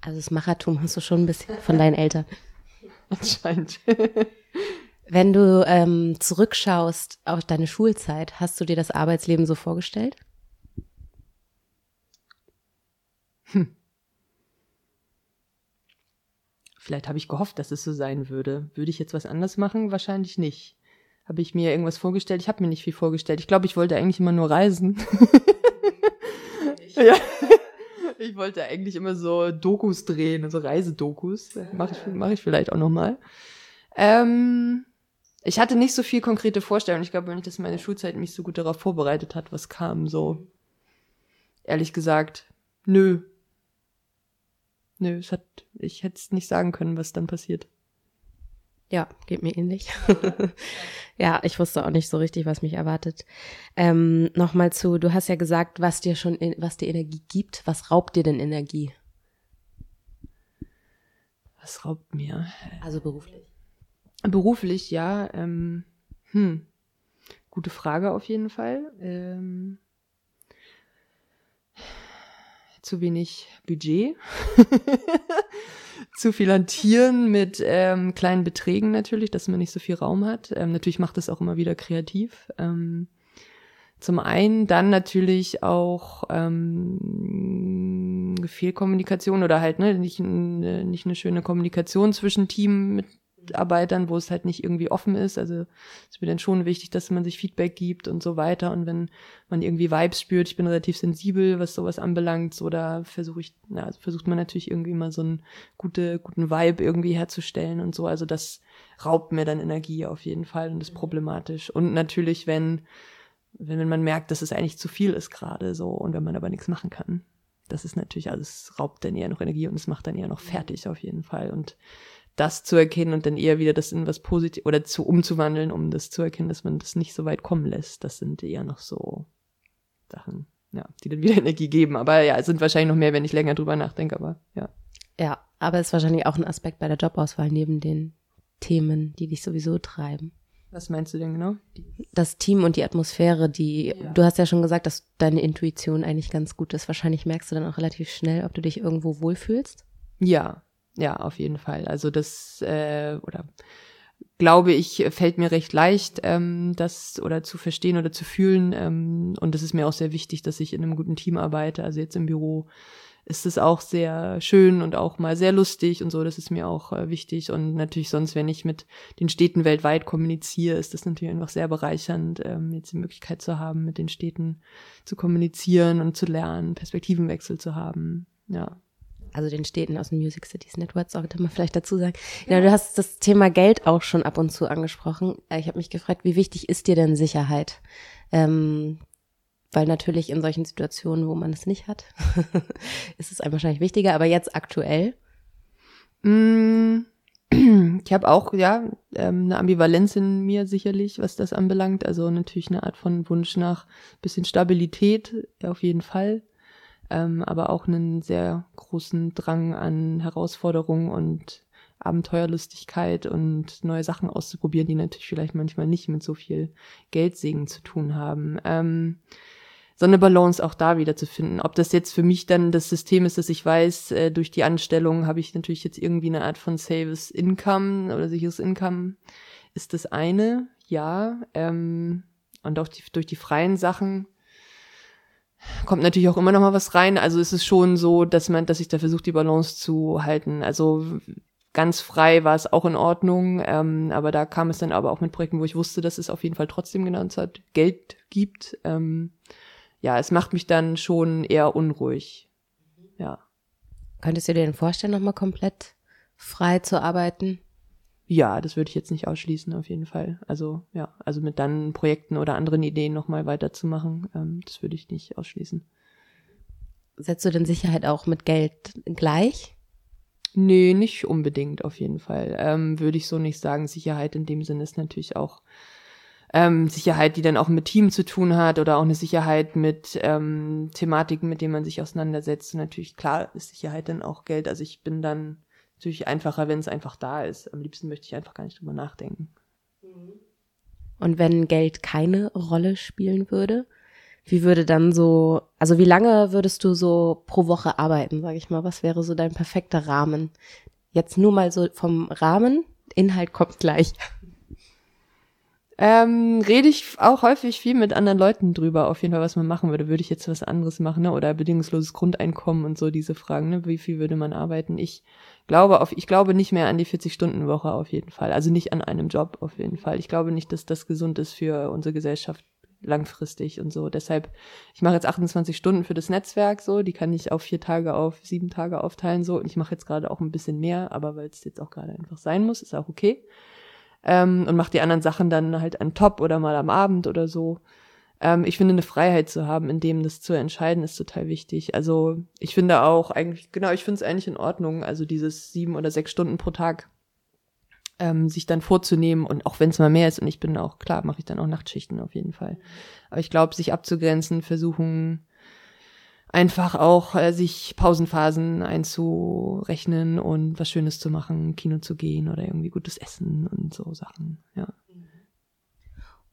Also das Machertum hast du schon ein bisschen von deinen Eltern. Anscheinend. Wenn du ähm, zurückschaust auf deine Schulzeit, hast du dir das Arbeitsleben so vorgestellt? Hm. Vielleicht habe ich gehofft, dass es so sein würde. Würde ich jetzt was anders machen? Wahrscheinlich nicht. Habe ich mir irgendwas vorgestellt? Ich habe mir nicht viel vorgestellt. Ich glaube, ich wollte eigentlich immer nur reisen. ja. Ich wollte eigentlich immer so Dokus drehen, also Reisedokus. Mache ich, mach ich vielleicht auch nochmal. Ähm, ich hatte nicht so viel konkrete Vorstellungen. Ich glaube nicht, dass meine Schulzeit mich so gut darauf vorbereitet hat, was kam. So, ehrlich gesagt, nö. Nö, es hat, ich hätte es nicht sagen können, was dann passiert. Ja, geht mir ähnlich. ja, ich wusste auch nicht so richtig, was mich erwartet. Ähm, Nochmal zu, du hast ja gesagt, was dir schon, was dir Energie gibt. Was raubt dir denn Energie? Was raubt mir? Also beruflich. Beruflich, ja. Ähm, hm. Gute Frage auf jeden Fall. Ähm, zu wenig Budget. zu viel hantieren mit ähm, kleinen Beträgen natürlich, dass man nicht so viel Raum hat. Ähm, natürlich macht es auch immer wieder kreativ. Ähm, zum einen dann natürlich auch ähm, Fehlkommunikation oder halt ne, nicht, nicht eine schöne Kommunikation zwischen Team, Mitarbeitern, wo es halt nicht irgendwie offen ist. Also es ist mir dann schon wichtig, dass man sich Feedback gibt und so weiter. Und wenn man irgendwie Vibes spürt, ich bin relativ sensibel, was sowas anbelangt, so da versuche ich, na, also versucht man natürlich irgendwie mal so einen gute, guten Vibe irgendwie herzustellen und so. Also das raubt mir dann Energie auf jeden Fall und ist problematisch. Und natürlich, wenn, wenn, wenn man merkt, dass es eigentlich zu viel ist gerade so und wenn man aber nichts machen kann. Das ist natürlich alles, raubt dann eher noch Energie und es macht dann eher noch fertig auf jeden Fall. Und das zu erkennen und dann eher wieder das in was Positives oder zu umzuwandeln, um das zu erkennen, dass man das nicht so weit kommen lässt. Das sind eher noch so Sachen, ja, die dann wieder Energie geben. Aber ja, es sind wahrscheinlich noch mehr, wenn ich länger drüber nachdenke, aber ja. Ja, aber es ist wahrscheinlich auch ein Aspekt bei der Jobauswahl neben den Themen, die dich sowieso treiben. Was meinst du denn genau? Das Team und die Atmosphäre, die, ja. du hast ja schon gesagt, dass deine Intuition eigentlich ganz gut ist. Wahrscheinlich merkst du dann auch relativ schnell, ob du dich irgendwo wohlfühlst. Ja, ja, auf jeden Fall. Also das, äh, oder glaube ich, fällt mir recht leicht, ähm, das oder zu verstehen oder zu fühlen. Ähm, und es ist mir auch sehr wichtig, dass ich in einem guten Team arbeite. Also jetzt im Büro ist es auch sehr schön und auch mal sehr lustig und so. Das ist mir auch äh, wichtig. Und natürlich sonst, wenn ich mit den Städten weltweit kommuniziere, ist das natürlich einfach sehr bereichernd, ähm, jetzt die Möglichkeit zu haben, mit den Städten zu kommunizieren und zu lernen, Perspektivenwechsel zu haben. Ja also den Städten aus dem Music Cities Network, sollte man vielleicht dazu sagen. Ja, du hast das Thema Geld auch schon ab und zu angesprochen. Äh, ich habe mich gefragt, wie wichtig ist dir denn Sicherheit? Ähm, weil natürlich in solchen Situationen, wo man es nicht hat, ist es einem wahrscheinlich wichtiger, aber jetzt aktuell? Mm, ich habe auch, ja, ähm, eine Ambivalenz in mir sicherlich, was das anbelangt. Also natürlich eine Art von Wunsch nach bisschen Stabilität, auf jeden Fall ähm, aber auch einen sehr großen Drang an Herausforderungen und Abenteuerlustigkeit und neue Sachen auszuprobieren, die natürlich vielleicht manchmal nicht mit so viel Geldsegen zu tun haben. Ähm, so eine Balance auch da wieder zu finden. Ob das jetzt für mich dann das System ist, dass ich weiß, äh, durch die Anstellung habe ich natürlich jetzt irgendwie eine Art von Saves Income oder sicheres Income, ist das eine, ja. Ähm, und auch die, durch die freien Sachen kommt natürlich auch immer noch mal was rein. Also es ist schon so, dass man, dass ich da versuche, die Balance zu halten. Also ganz frei war es auch in Ordnung, ähm, aber da kam es dann aber auch mit Projekten, wo ich wusste, dass es auf jeden Fall trotzdem genannt hat, Geld gibt. Ähm, ja, es macht mich dann schon eher unruhig. Ja. Könntest du dir denn vorstellen, nochmal komplett frei zu arbeiten? Ja, das würde ich jetzt nicht ausschließen, auf jeden Fall. Also, ja, also mit dann Projekten oder anderen Ideen nochmal weiterzumachen, ähm, das würde ich nicht ausschließen. Setzt du denn Sicherheit auch mit Geld gleich? Nee, nicht unbedingt, auf jeden Fall. Ähm, würde ich so nicht sagen. Sicherheit in dem Sinne ist natürlich auch ähm, Sicherheit, die dann auch mit Team zu tun hat oder auch eine Sicherheit mit ähm, Thematiken, mit denen man sich auseinandersetzt. Und natürlich, klar, ist Sicherheit dann auch Geld. Also ich bin dann natürlich einfacher, wenn es einfach da ist. Am liebsten möchte ich einfach gar nicht drüber nachdenken. Und wenn Geld keine Rolle spielen würde, wie würde dann so, also wie lange würdest du so pro Woche arbeiten, sage ich mal? Was wäre so dein perfekter Rahmen? Jetzt nur mal so vom Rahmen, Inhalt kommt gleich. Ähm, rede ich auch häufig viel mit anderen Leuten drüber, auf jeden Fall, was man machen würde. Würde ich jetzt was anderes machen, ne? Oder bedingungsloses Grundeinkommen und so diese Fragen, ne? Wie viel würde man arbeiten? Ich glaube auf, ich glaube nicht mehr an die 40-Stunden-Woche auf jeden Fall. Also nicht an einem Job auf jeden Fall. Ich glaube nicht, dass das gesund ist für unsere Gesellschaft langfristig und so. Deshalb, ich mache jetzt 28 Stunden für das Netzwerk so, die kann ich auf vier Tage auf sieben Tage aufteilen so. Und ich mache jetzt gerade auch ein bisschen mehr, aber weil es jetzt auch gerade einfach sein muss, ist auch okay. Ähm, und mache die anderen Sachen dann halt an Top oder mal am Abend oder so. Ähm, ich finde, eine Freiheit zu haben, in dem das zu entscheiden, ist total wichtig. Also ich finde auch eigentlich, genau, ich finde es eigentlich in Ordnung, also dieses sieben oder sechs Stunden pro Tag ähm, sich dann vorzunehmen und auch wenn es mal mehr ist und ich bin auch, klar, mache ich dann auch Nachtschichten auf jeden Fall. Aber ich glaube, sich abzugrenzen, versuchen, einfach auch äh, sich Pausenphasen einzurechnen und was Schönes zu machen, Kino zu gehen oder irgendwie gutes Essen und so Sachen, ja.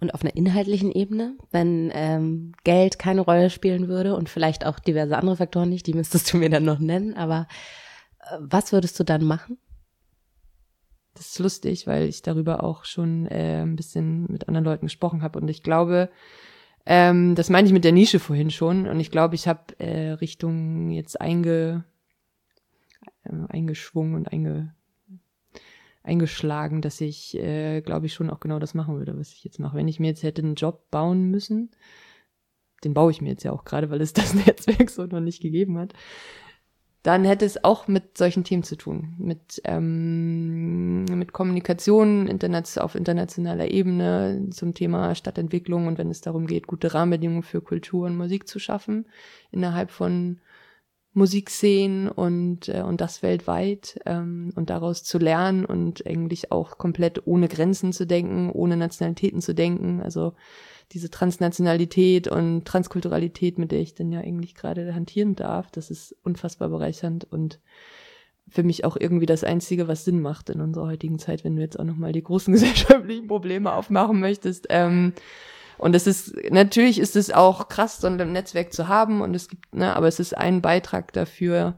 Und auf einer inhaltlichen Ebene, wenn ähm, Geld keine Rolle spielen würde und vielleicht auch diverse andere Faktoren nicht, die müsstest du mir dann noch nennen, aber äh, was würdest du dann machen? Das ist lustig, weil ich darüber auch schon äh, ein bisschen mit anderen Leuten gesprochen habe und ich glaube, ähm, das meine ich mit der Nische vorhin schon. Und ich glaube, ich habe äh, Richtung jetzt einge, äh, eingeschwungen und einge, eingeschlagen, dass ich, äh, glaube ich, schon auch genau das machen würde, was ich jetzt mache. Wenn ich mir jetzt hätte einen Job bauen müssen, den baue ich mir jetzt ja auch gerade, weil es das Netzwerk so noch nicht gegeben hat, dann hätte es auch mit solchen Themen zu tun, mit, ähm, mit Kommunikation internet auf internationaler Ebene zum Thema Stadtentwicklung und wenn es darum geht, gute Rahmenbedingungen für Kultur und Musik zu schaffen innerhalb von Musikszenen und, äh, und das weltweit ähm, und daraus zu lernen und eigentlich auch komplett ohne Grenzen zu denken, ohne Nationalitäten zu denken. Also diese Transnationalität und Transkulturalität, mit der ich dann ja eigentlich gerade hantieren darf, das ist unfassbar bereichernd und für mich auch irgendwie das Einzige, was Sinn macht in unserer heutigen Zeit, wenn du jetzt auch nochmal die großen gesellschaftlichen Probleme aufmachen möchtest. Ähm, und es ist, natürlich ist es auch krass, so ein Netzwerk zu haben und es gibt, ne, aber es ist ein Beitrag dafür,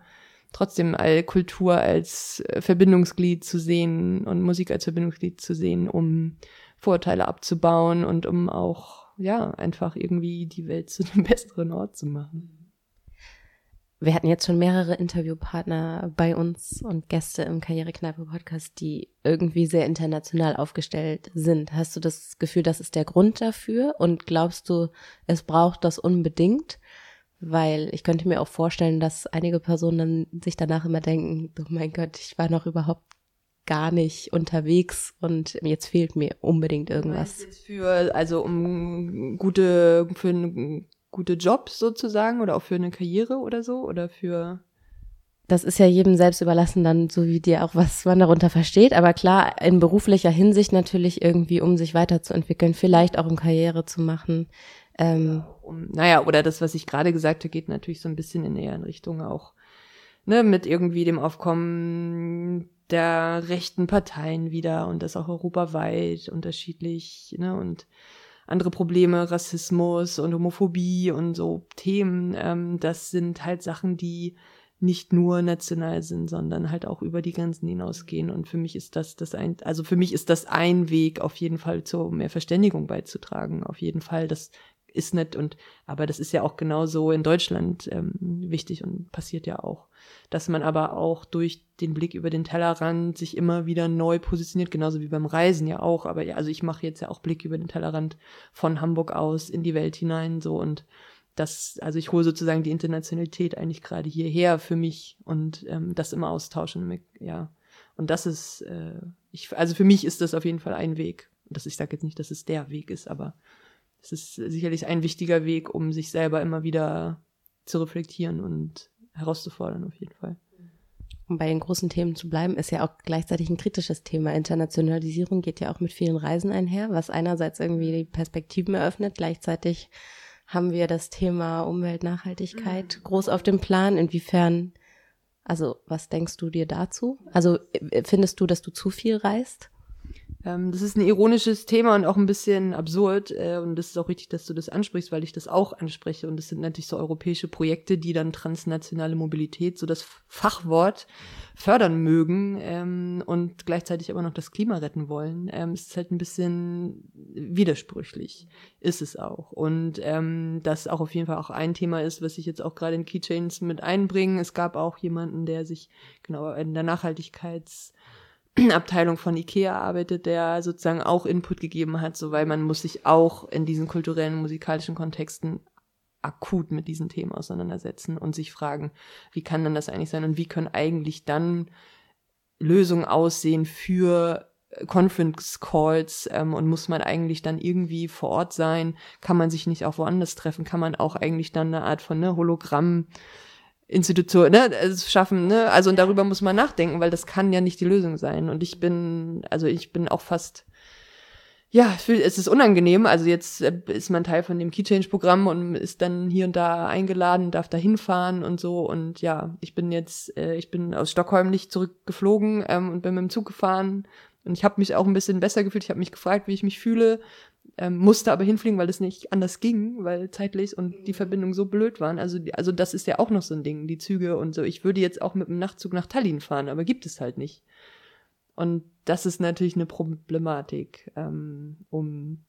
trotzdem all Kultur als Verbindungsglied zu sehen und Musik als Verbindungsglied zu sehen, um Vorurteile abzubauen und um auch ja, einfach irgendwie die Welt zu einem besseren Ort zu machen. Wir hatten jetzt schon mehrere Interviewpartner bei uns und Gäste im Karrierekneipe-Podcast, die irgendwie sehr international aufgestellt sind. Hast du das Gefühl, das ist der Grund dafür? Und glaubst du, es braucht das unbedingt? Weil ich könnte mir auch vorstellen, dass einige Personen dann sich danach immer denken, oh mein Gott, ich war noch überhaupt gar nicht unterwegs und jetzt fehlt mir unbedingt irgendwas. Für, also um gute, für einen gute Jobs sozusagen oder auch für eine Karriere oder so oder für das ist ja jedem selbst überlassen, dann so wie dir auch, was man darunter versteht. Aber klar, in beruflicher Hinsicht natürlich irgendwie, um sich weiterzuentwickeln, vielleicht auch um Karriere zu machen. Ähm, um, naja, oder das, was ich gerade gesagt habe, geht natürlich so ein bisschen in eher in Richtung auch, ne, mit irgendwie dem Aufkommen der rechten Parteien wieder und das auch europaweit unterschiedlich, ne, und andere Probleme, Rassismus und Homophobie und so Themen, ähm, das sind halt Sachen, die nicht nur national sind, sondern halt auch über die Grenzen hinausgehen. Und für mich ist das das ein, also für mich ist das ein Weg, auf jeden Fall zu mehr Verständigung beizutragen. Auf jeden Fall, das ist nett und aber das ist ja auch genauso in Deutschland ähm, wichtig und passiert ja auch, dass man aber auch durch den Blick über den Tellerrand sich immer wieder neu positioniert, genauso wie beim Reisen ja auch. Aber ja, also ich mache jetzt ja auch Blick über den Tellerrand von Hamburg aus in die Welt hinein so und das, also ich hole sozusagen die Internationalität eigentlich gerade hierher für mich und ähm, das immer austauschen, ja. Und das ist, äh, ich, also für mich ist das auf jeden Fall ein Weg. Das, ich sage jetzt nicht, dass es der Weg ist, aber es ist sicherlich ein wichtiger Weg, um sich selber immer wieder zu reflektieren und herauszufordern, auf jeden Fall. Um bei den großen Themen zu bleiben, ist ja auch gleichzeitig ein kritisches Thema. Internationalisierung geht ja auch mit vielen Reisen einher, was einerseits irgendwie die Perspektiven eröffnet, gleichzeitig haben wir das Thema Umweltnachhaltigkeit mhm. groß auf dem Plan. Inwiefern, also was denkst du dir dazu? Also äh, findest du, dass du zu viel reist? Ähm, das ist ein ironisches Thema und auch ein bisschen absurd. Äh, und das ist auch richtig, dass du das ansprichst, weil ich das auch anspreche. Und das sind natürlich so europäische Projekte, die dann transnationale Mobilität, so das Fachwort, fördern mögen ähm, und gleichzeitig aber noch das Klima retten wollen. Ähm, es ist halt ein bisschen widersprüchlich, ist es auch. Und ähm, das auch auf jeden Fall auch ein Thema ist, was ich jetzt auch gerade in Keychains mit einbringe. Es gab auch jemanden, der sich genau in der Nachhaltigkeits Abteilung von Ikea arbeitet, der sozusagen auch Input gegeben hat, so weil man muss sich auch in diesen kulturellen, musikalischen Kontexten akut mit diesen Themen auseinandersetzen und sich fragen, wie kann denn das eigentlich sein und wie können eigentlich dann Lösungen aussehen für Conference Calls ähm, und muss man eigentlich dann irgendwie vor Ort sein? Kann man sich nicht auch woanders treffen? Kann man auch eigentlich dann eine Art von ne, Hologramm Institution, ne, schaffen, ne? Also und darüber muss man nachdenken, weil das kann ja nicht die Lösung sein. Und ich bin, also ich bin auch fast ja, es ist unangenehm. Also jetzt äh, ist man Teil von dem Keychange-Programm und ist dann hier und da eingeladen, darf da hinfahren und so. Und ja, ich bin jetzt, äh, ich bin aus Stockholm nicht zurückgeflogen ähm, und bin mit dem Zug gefahren. Und ich habe mich auch ein bisschen besser gefühlt. Ich habe mich gefragt, wie ich mich fühle. Ähm, musste aber hinfliegen, weil es nicht anders ging, weil zeitlich und die Verbindungen so blöd waren. Also, also das ist ja auch noch so ein Ding, die Züge und so. Ich würde jetzt auch mit dem Nachtzug nach Tallinn fahren, aber gibt es halt nicht. Und das ist natürlich eine Problematik, ähm, um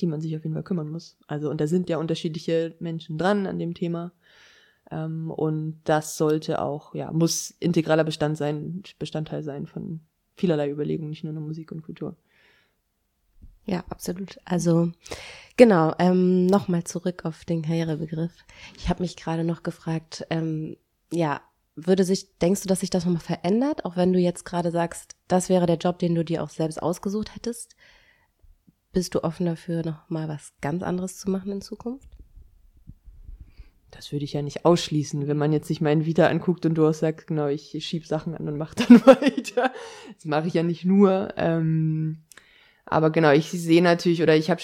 die man sich auf jeden Fall kümmern muss. Also, und da sind ja unterschiedliche Menschen dran an dem Thema. Ähm, und das sollte auch, ja, muss integraler Bestand sein, Bestandteil sein von vielerlei Überlegungen, nicht nur in Musik und Kultur. Ja, absolut. Also genau, ähm, nochmal zurück auf den Karrierebegriff. Ich habe mich gerade noch gefragt, ähm, ja, würde sich, denkst du, dass sich das nochmal verändert, auch wenn du jetzt gerade sagst, das wäre der Job, den du dir auch selbst ausgesucht hättest? Bist du offen dafür, nochmal was ganz anderes zu machen in Zukunft? Das würde ich ja nicht ausschließen, wenn man jetzt sich meinen Vita anguckt und du auch sagst, genau, ich schieb Sachen an und mach dann weiter. Das mache ich ja nicht nur. Ähm, aber genau, ich sehe natürlich oder ich habe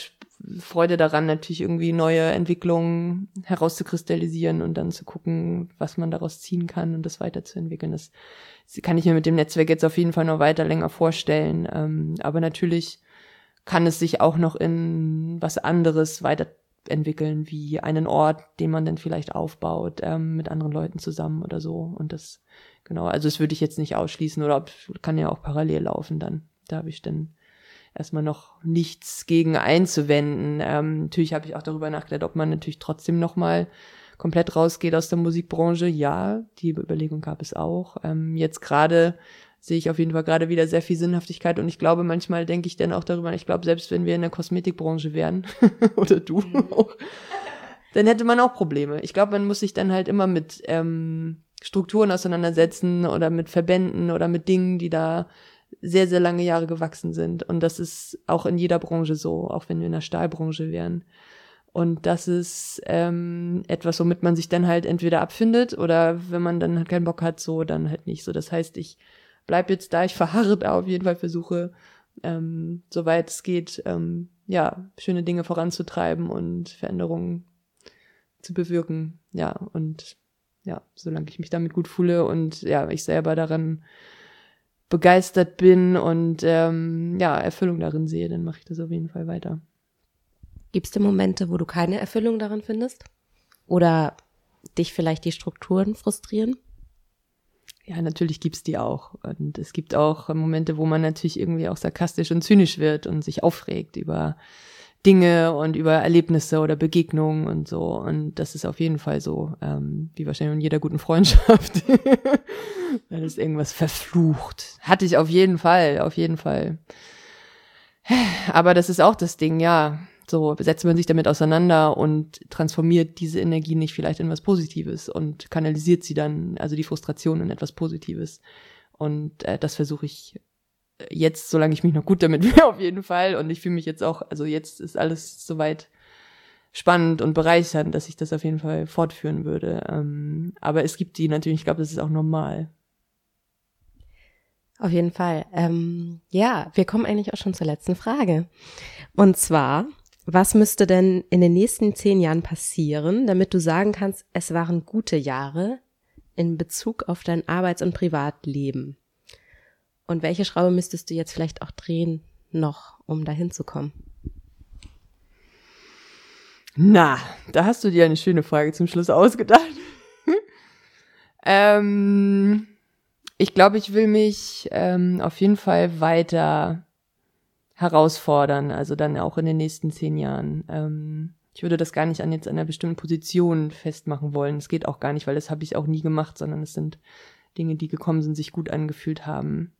Freude daran, natürlich irgendwie neue Entwicklungen herauszukristallisieren und dann zu gucken, was man daraus ziehen kann und das weiterzuentwickeln. Das kann ich mir mit dem Netzwerk jetzt auf jeden Fall noch weiter länger vorstellen. Ähm, aber natürlich kann es sich auch noch in was anderes weiterentwickeln, wie einen Ort, den man dann vielleicht aufbaut, ähm, mit anderen Leuten zusammen oder so. Und das, genau, also das würde ich jetzt nicht ausschließen oder kann ja auch parallel laufen dann. Da habe ich dann erstmal noch nichts gegen einzuwenden. Ähm, natürlich habe ich auch darüber nachgedacht, ob man natürlich trotzdem noch mal komplett rausgeht aus der Musikbranche. Ja, die Überlegung gab es auch. Ähm, jetzt gerade sehe ich auf jeden Fall gerade wieder sehr viel Sinnhaftigkeit und ich glaube, manchmal denke ich dann auch darüber, ich glaube, selbst wenn wir in der Kosmetikbranche wären, oder du mhm. auch, dann hätte man auch Probleme. Ich glaube, man muss sich dann halt immer mit ähm, Strukturen auseinandersetzen oder mit Verbänden oder mit Dingen, die da sehr, sehr lange Jahre gewachsen sind. Und das ist auch in jeder Branche so, auch wenn wir in der Stahlbranche wären. Und das ist ähm, etwas, womit man sich dann halt entweder abfindet oder wenn man dann halt keinen Bock hat, so dann halt nicht so. Das heißt, ich bleib jetzt da, ich verharre da auf jeden Fall, versuche, ähm, soweit es geht, ähm, ja, schöne Dinge voranzutreiben und Veränderungen zu bewirken. Ja, und ja, solange ich mich damit gut fühle und ja, ich selber daran begeistert bin und ähm, ja, Erfüllung darin sehe, dann mache ich das auf jeden Fall weiter. Gibt es denn Momente, wo du keine Erfüllung darin findest? Oder dich vielleicht die Strukturen frustrieren? Ja, natürlich gibt's die auch. Und es gibt auch Momente, wo man natürlich irgendwie auch sarkastisch und zynisch wird und sich aufregt über Dinge und über Erlebnisse oder Begegnungen und so. Und das ist auf jeden Fall so, ähm, wie wahrscheinlich in jeder guten Freundschaft. Weil ist irgendwas verflucht. Hatte ich auf jeden Fall, auf jeden Fall. Aber das ist auch das Ding, ja. So setzt man sich damit auseinander und transformiert diese Energie nicht vielleicht in was Positives und kanalisiert sie dann, also die Frustration in etwas Positives. Und äh, das versuche ich jetzt, solange ich mich noch gut damit fühle, auf jeden Fall. Und ich fühle mich jetzt auch, also jetzt ist alles soweit spannend und bereichernd, dass ich das auf jeden Fall fortführen würde. Ähm, aber es gibt die natürlich, ich glaube, das ist auch normal. Auf jeden Fall. Ähm, ja, wir kommen eigentlich auch schon zur letzten Frage. Und zwar, was müsste denn in den nächsten zehn Jahren passieren, damit du sagen kannst, es waren gute Jahre in Bezug auf dein Arbeits- und Privatleben? Und welche Schraube müsstest du jetzt vielleicht auch drehen noch, um dahin zu kommen? Na, da hast du dir eine schöne Frage zum Schluss ausgedacht. ähm, ich glaube, ich will mich ähm, auf jeden Fall weiter herausfordern, also dann auch in den nächsten zehn Jahren. Ähm, ich würde das gar nicht an jetzt einer bestimmten Position festmachen wollen. Es geht auch gar nicht, weil das habe ich auch nie gemacht, sondern es sind Dinge, die gekommen sind, sich gut angefühlt haben.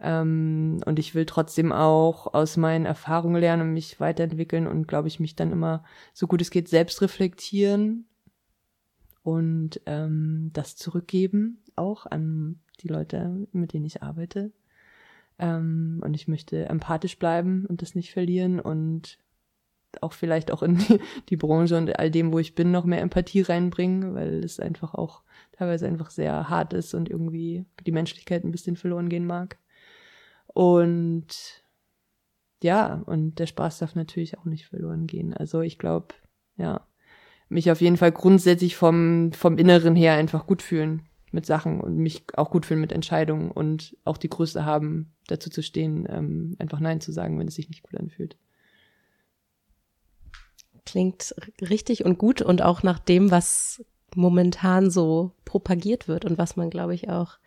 Ähm, und ich will trotzdem auch aus meinen Erfahrungen lernen und mich weiterentwickeln und, glaube ich, mich dann immer so gut es geht selbst reflektieren und ähm, das zurückgeben, auch an die Leute, mit denen ich arbeite. Ähm, und ich möchte empathisch bleiben und das nicht verlieren und auch vielleicht auch in die, die Branche und all dem, wo ich bin, noch mehr Empathie reinbringen, weil es einfach auch teilweise einfach sehr hart ist und irgendwie die Menschlichkeit ein bisschen verloren gehen mag. Und ja, und der Spaß darf natürlich auch nicht verloren gehen. Also ich glaube, ja, mich auf jeden Fall grundsätzlich vom, vom Inneren her einfach gut fühlen mit Sachen und mich auch gut fühlen mit Entscheidungen und auch die Größe haben, dazu zu stehen, ähm, einfach Nein zu sagen, wenn es sich nicht gut anfühlt. Klingt richtig und gut und auch nach dem, was momentan so propagiert wird und was man, glaube ich, auch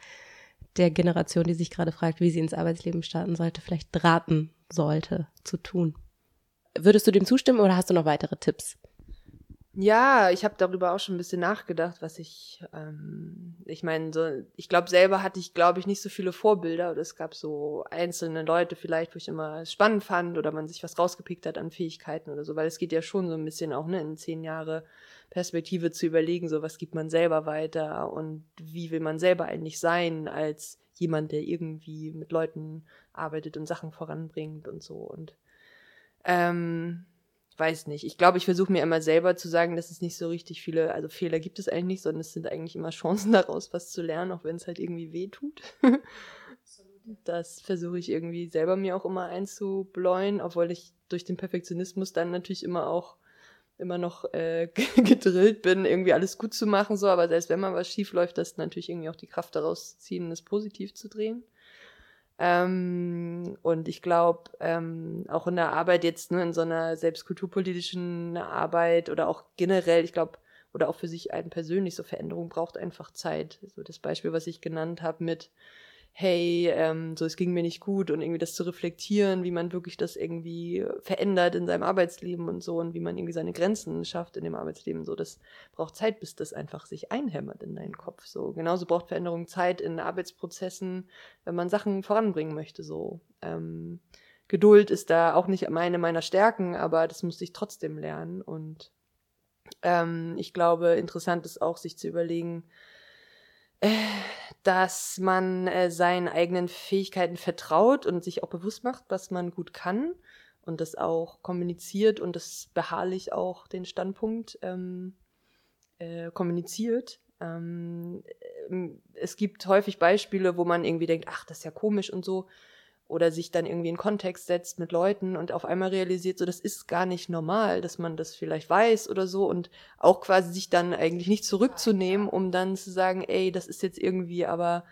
der Generation, die sich gerade fragt, wie sie ins Arbeitsleben starten sollte, vielleicht raten sollte zu tun. Würdest du dem zustimmen oder hast du noch weitere Tipps? Ja, ich habe darüber auch schon ein bisschen nachgedacht, was ich, ähm, ich meine, so, ich glaube, selber hatte ich, glaube ich, nicht so viele Vorbilder oder es gab so einzelne Leute vielleicht, wo ich immer spannend fand oder man sich was rausgepickt hat an Fähigkeiten oder so, weil es geht ja schon so ein bisschen auch, ne, in zehn Jahre Perspektive zu überlegen, so was gibt man selber weiter und wie will man selber eigentlich sein als jemand, der irgendwie mit Leuten arbeitet und Sachen voranbringt und so und ähm, weiß nicht. Ich glaube, ich versuche mir immer selber zu sagen, dass es nicht so richtig viele, also Fehler gibt es eigentlich nicht, sondern es sind eigentlich immer Chancen daraus, was zu lernen, auch wenn es halt irgendwie weh tut. das versuche ich irgendwie selber mir auch immer einzubläuen, obwohl ich durch den Perfektionismus dann natürlich immer auch immer noch äh, gedrillt bin, irgendwie alles gut zu machen, so, aber selbst wenn mal was schief läuft, das natürlich irgendwie auch die Kraft daraus ziehen, es positiv zu drehen. Ähm, und ich glaube, ähm, auch in der Arbeit jetzt, ne, in so einer selbstkulturpolitischen Arbeit oder auch generell, ich glaube, oder auch für sich einen persönlich, so Veränderung braucht einfach Zeit. So das Beispiel, was ich genannt habe mit, hey, ähm, so es ging mir nicht gut und irgendwie das zu reflektieren, wie man wirklich das irgendwie verändert in seinem Arbeitsleben und so und wie man irgendwie seine Grenzen schafft in dem Arbeitsleben. So, das braucht Zeit, bis das einfach sich einhämmert in deinen Kopf. So, genauso braucht Veränderung Zeit in Arbeitsprozessen, wenn man Sachen voranbringen möchte. So, ähm, Geduld ist da auch nicht meine meiner Stärken, aber das muss ich trotzdem lernen und ähm, ich glaube, interessant ist auch, sich zu überlegen, dass man äh, seinen eigenen Fähigkeiten vertraut und sich auch bewusst macht, was man gut kann und das auch kommuniziert und das beharrlich auch den Standpunkt ähm, äh, kommuniziert. Ähm, äh, es gibt häufig Beispiele, wo man irgendwie denkt, ach, das ist ja komisch und so oder sich dann irgendwie in Kontext setzt mit Leuten und auf einmal realisiert, so das ist gar nicht normal, dass man das vielleicht weiß oder so und auch quasi sich dann eigentlich nicht zurückzunehmen, um dann zu sagen, ey, das ist jetzt irgendwie aber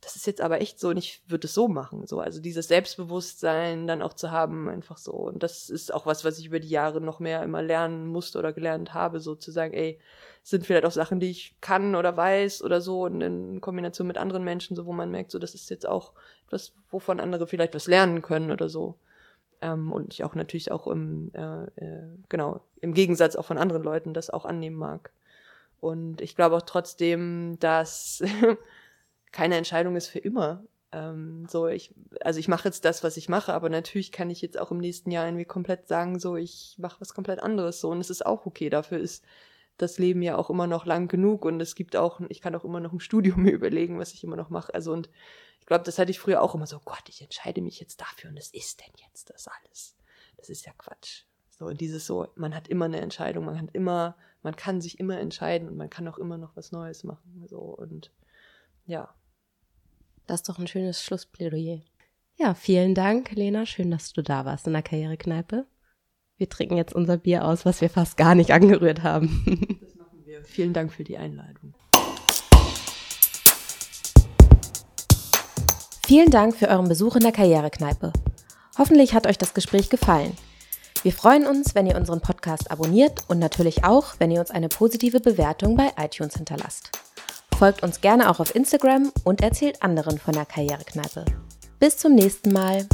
das ist jetzt aber echt so und ich würde es so machen. So, also dieses Selbstbewusstsein dann auch zu haben, einfach so. Und das ist auch was, was ich über die Jahre noch mehr immer lernen musste oder gelernt habe, so zu sagen, ey, sind vielleicht auch Sachen, die ich kann oder weiß oder so und in Kombination mit anderen Menschen, so wo man merkt, so das ist jetzt auch etwas, wovon andere vielleicht was lernen können oder so. Ähm, und ich auch natürlich auch im, äh, äh, genau, im Gegensatz auch von anderen Leuten das auch annehmen mag. Und ich glaube auch trotzdem, dass keine Entscheidung ist für immer. Ähm, so, ich, also ich mache jetzt das, was ich mache, aber natürlich kann ich jetzt auch im nächsten Jahr irgendwie komplett sagen, so, ich mache was komplett anderes so und es ist auch okay. Dafür ist das Leben ja auch immer noch lang genug und es gibt auch, ich kann auch immer noch im Studium mir überlegen, was ich immer noch mache. Also und ich glaube, das hatte ich früher auch immer so, Gott, ich entscheide mich jetzt dafür und es ist denn jetzt das alles. Das ist ja Quatsch. So, und dieses so, man hat immer eine Entscheidung, man hat immer, man kann sich immer entscheiden und man kann auch immer noch was Neues machen. So, und ja. Das ist doch ein schönes Schlussplädoyer. Ja, vielen Dank, Lena. Schön, dass du da warst in der Karrierekneipe. Wir trinken jetzt unser Bier aus, was wir fast gar nicht angerührt haben. Das machen wir. Vielen Dank für die Einladung. Vielen Dank für euren Besuch in der Karrierekneipe. Hoffentlich hat euch das Gespräch gefallen. Wir freuen uns, wenn ihr unseren Podcast abonniert und natürlich auch, wenn ihr uns eine positive Bewertung bei iTunes hinterlasst. Folgt uns gerne auch auf Instagram und erzählt anderen von der Karrierekneipe. Bis zum nächsten Mal.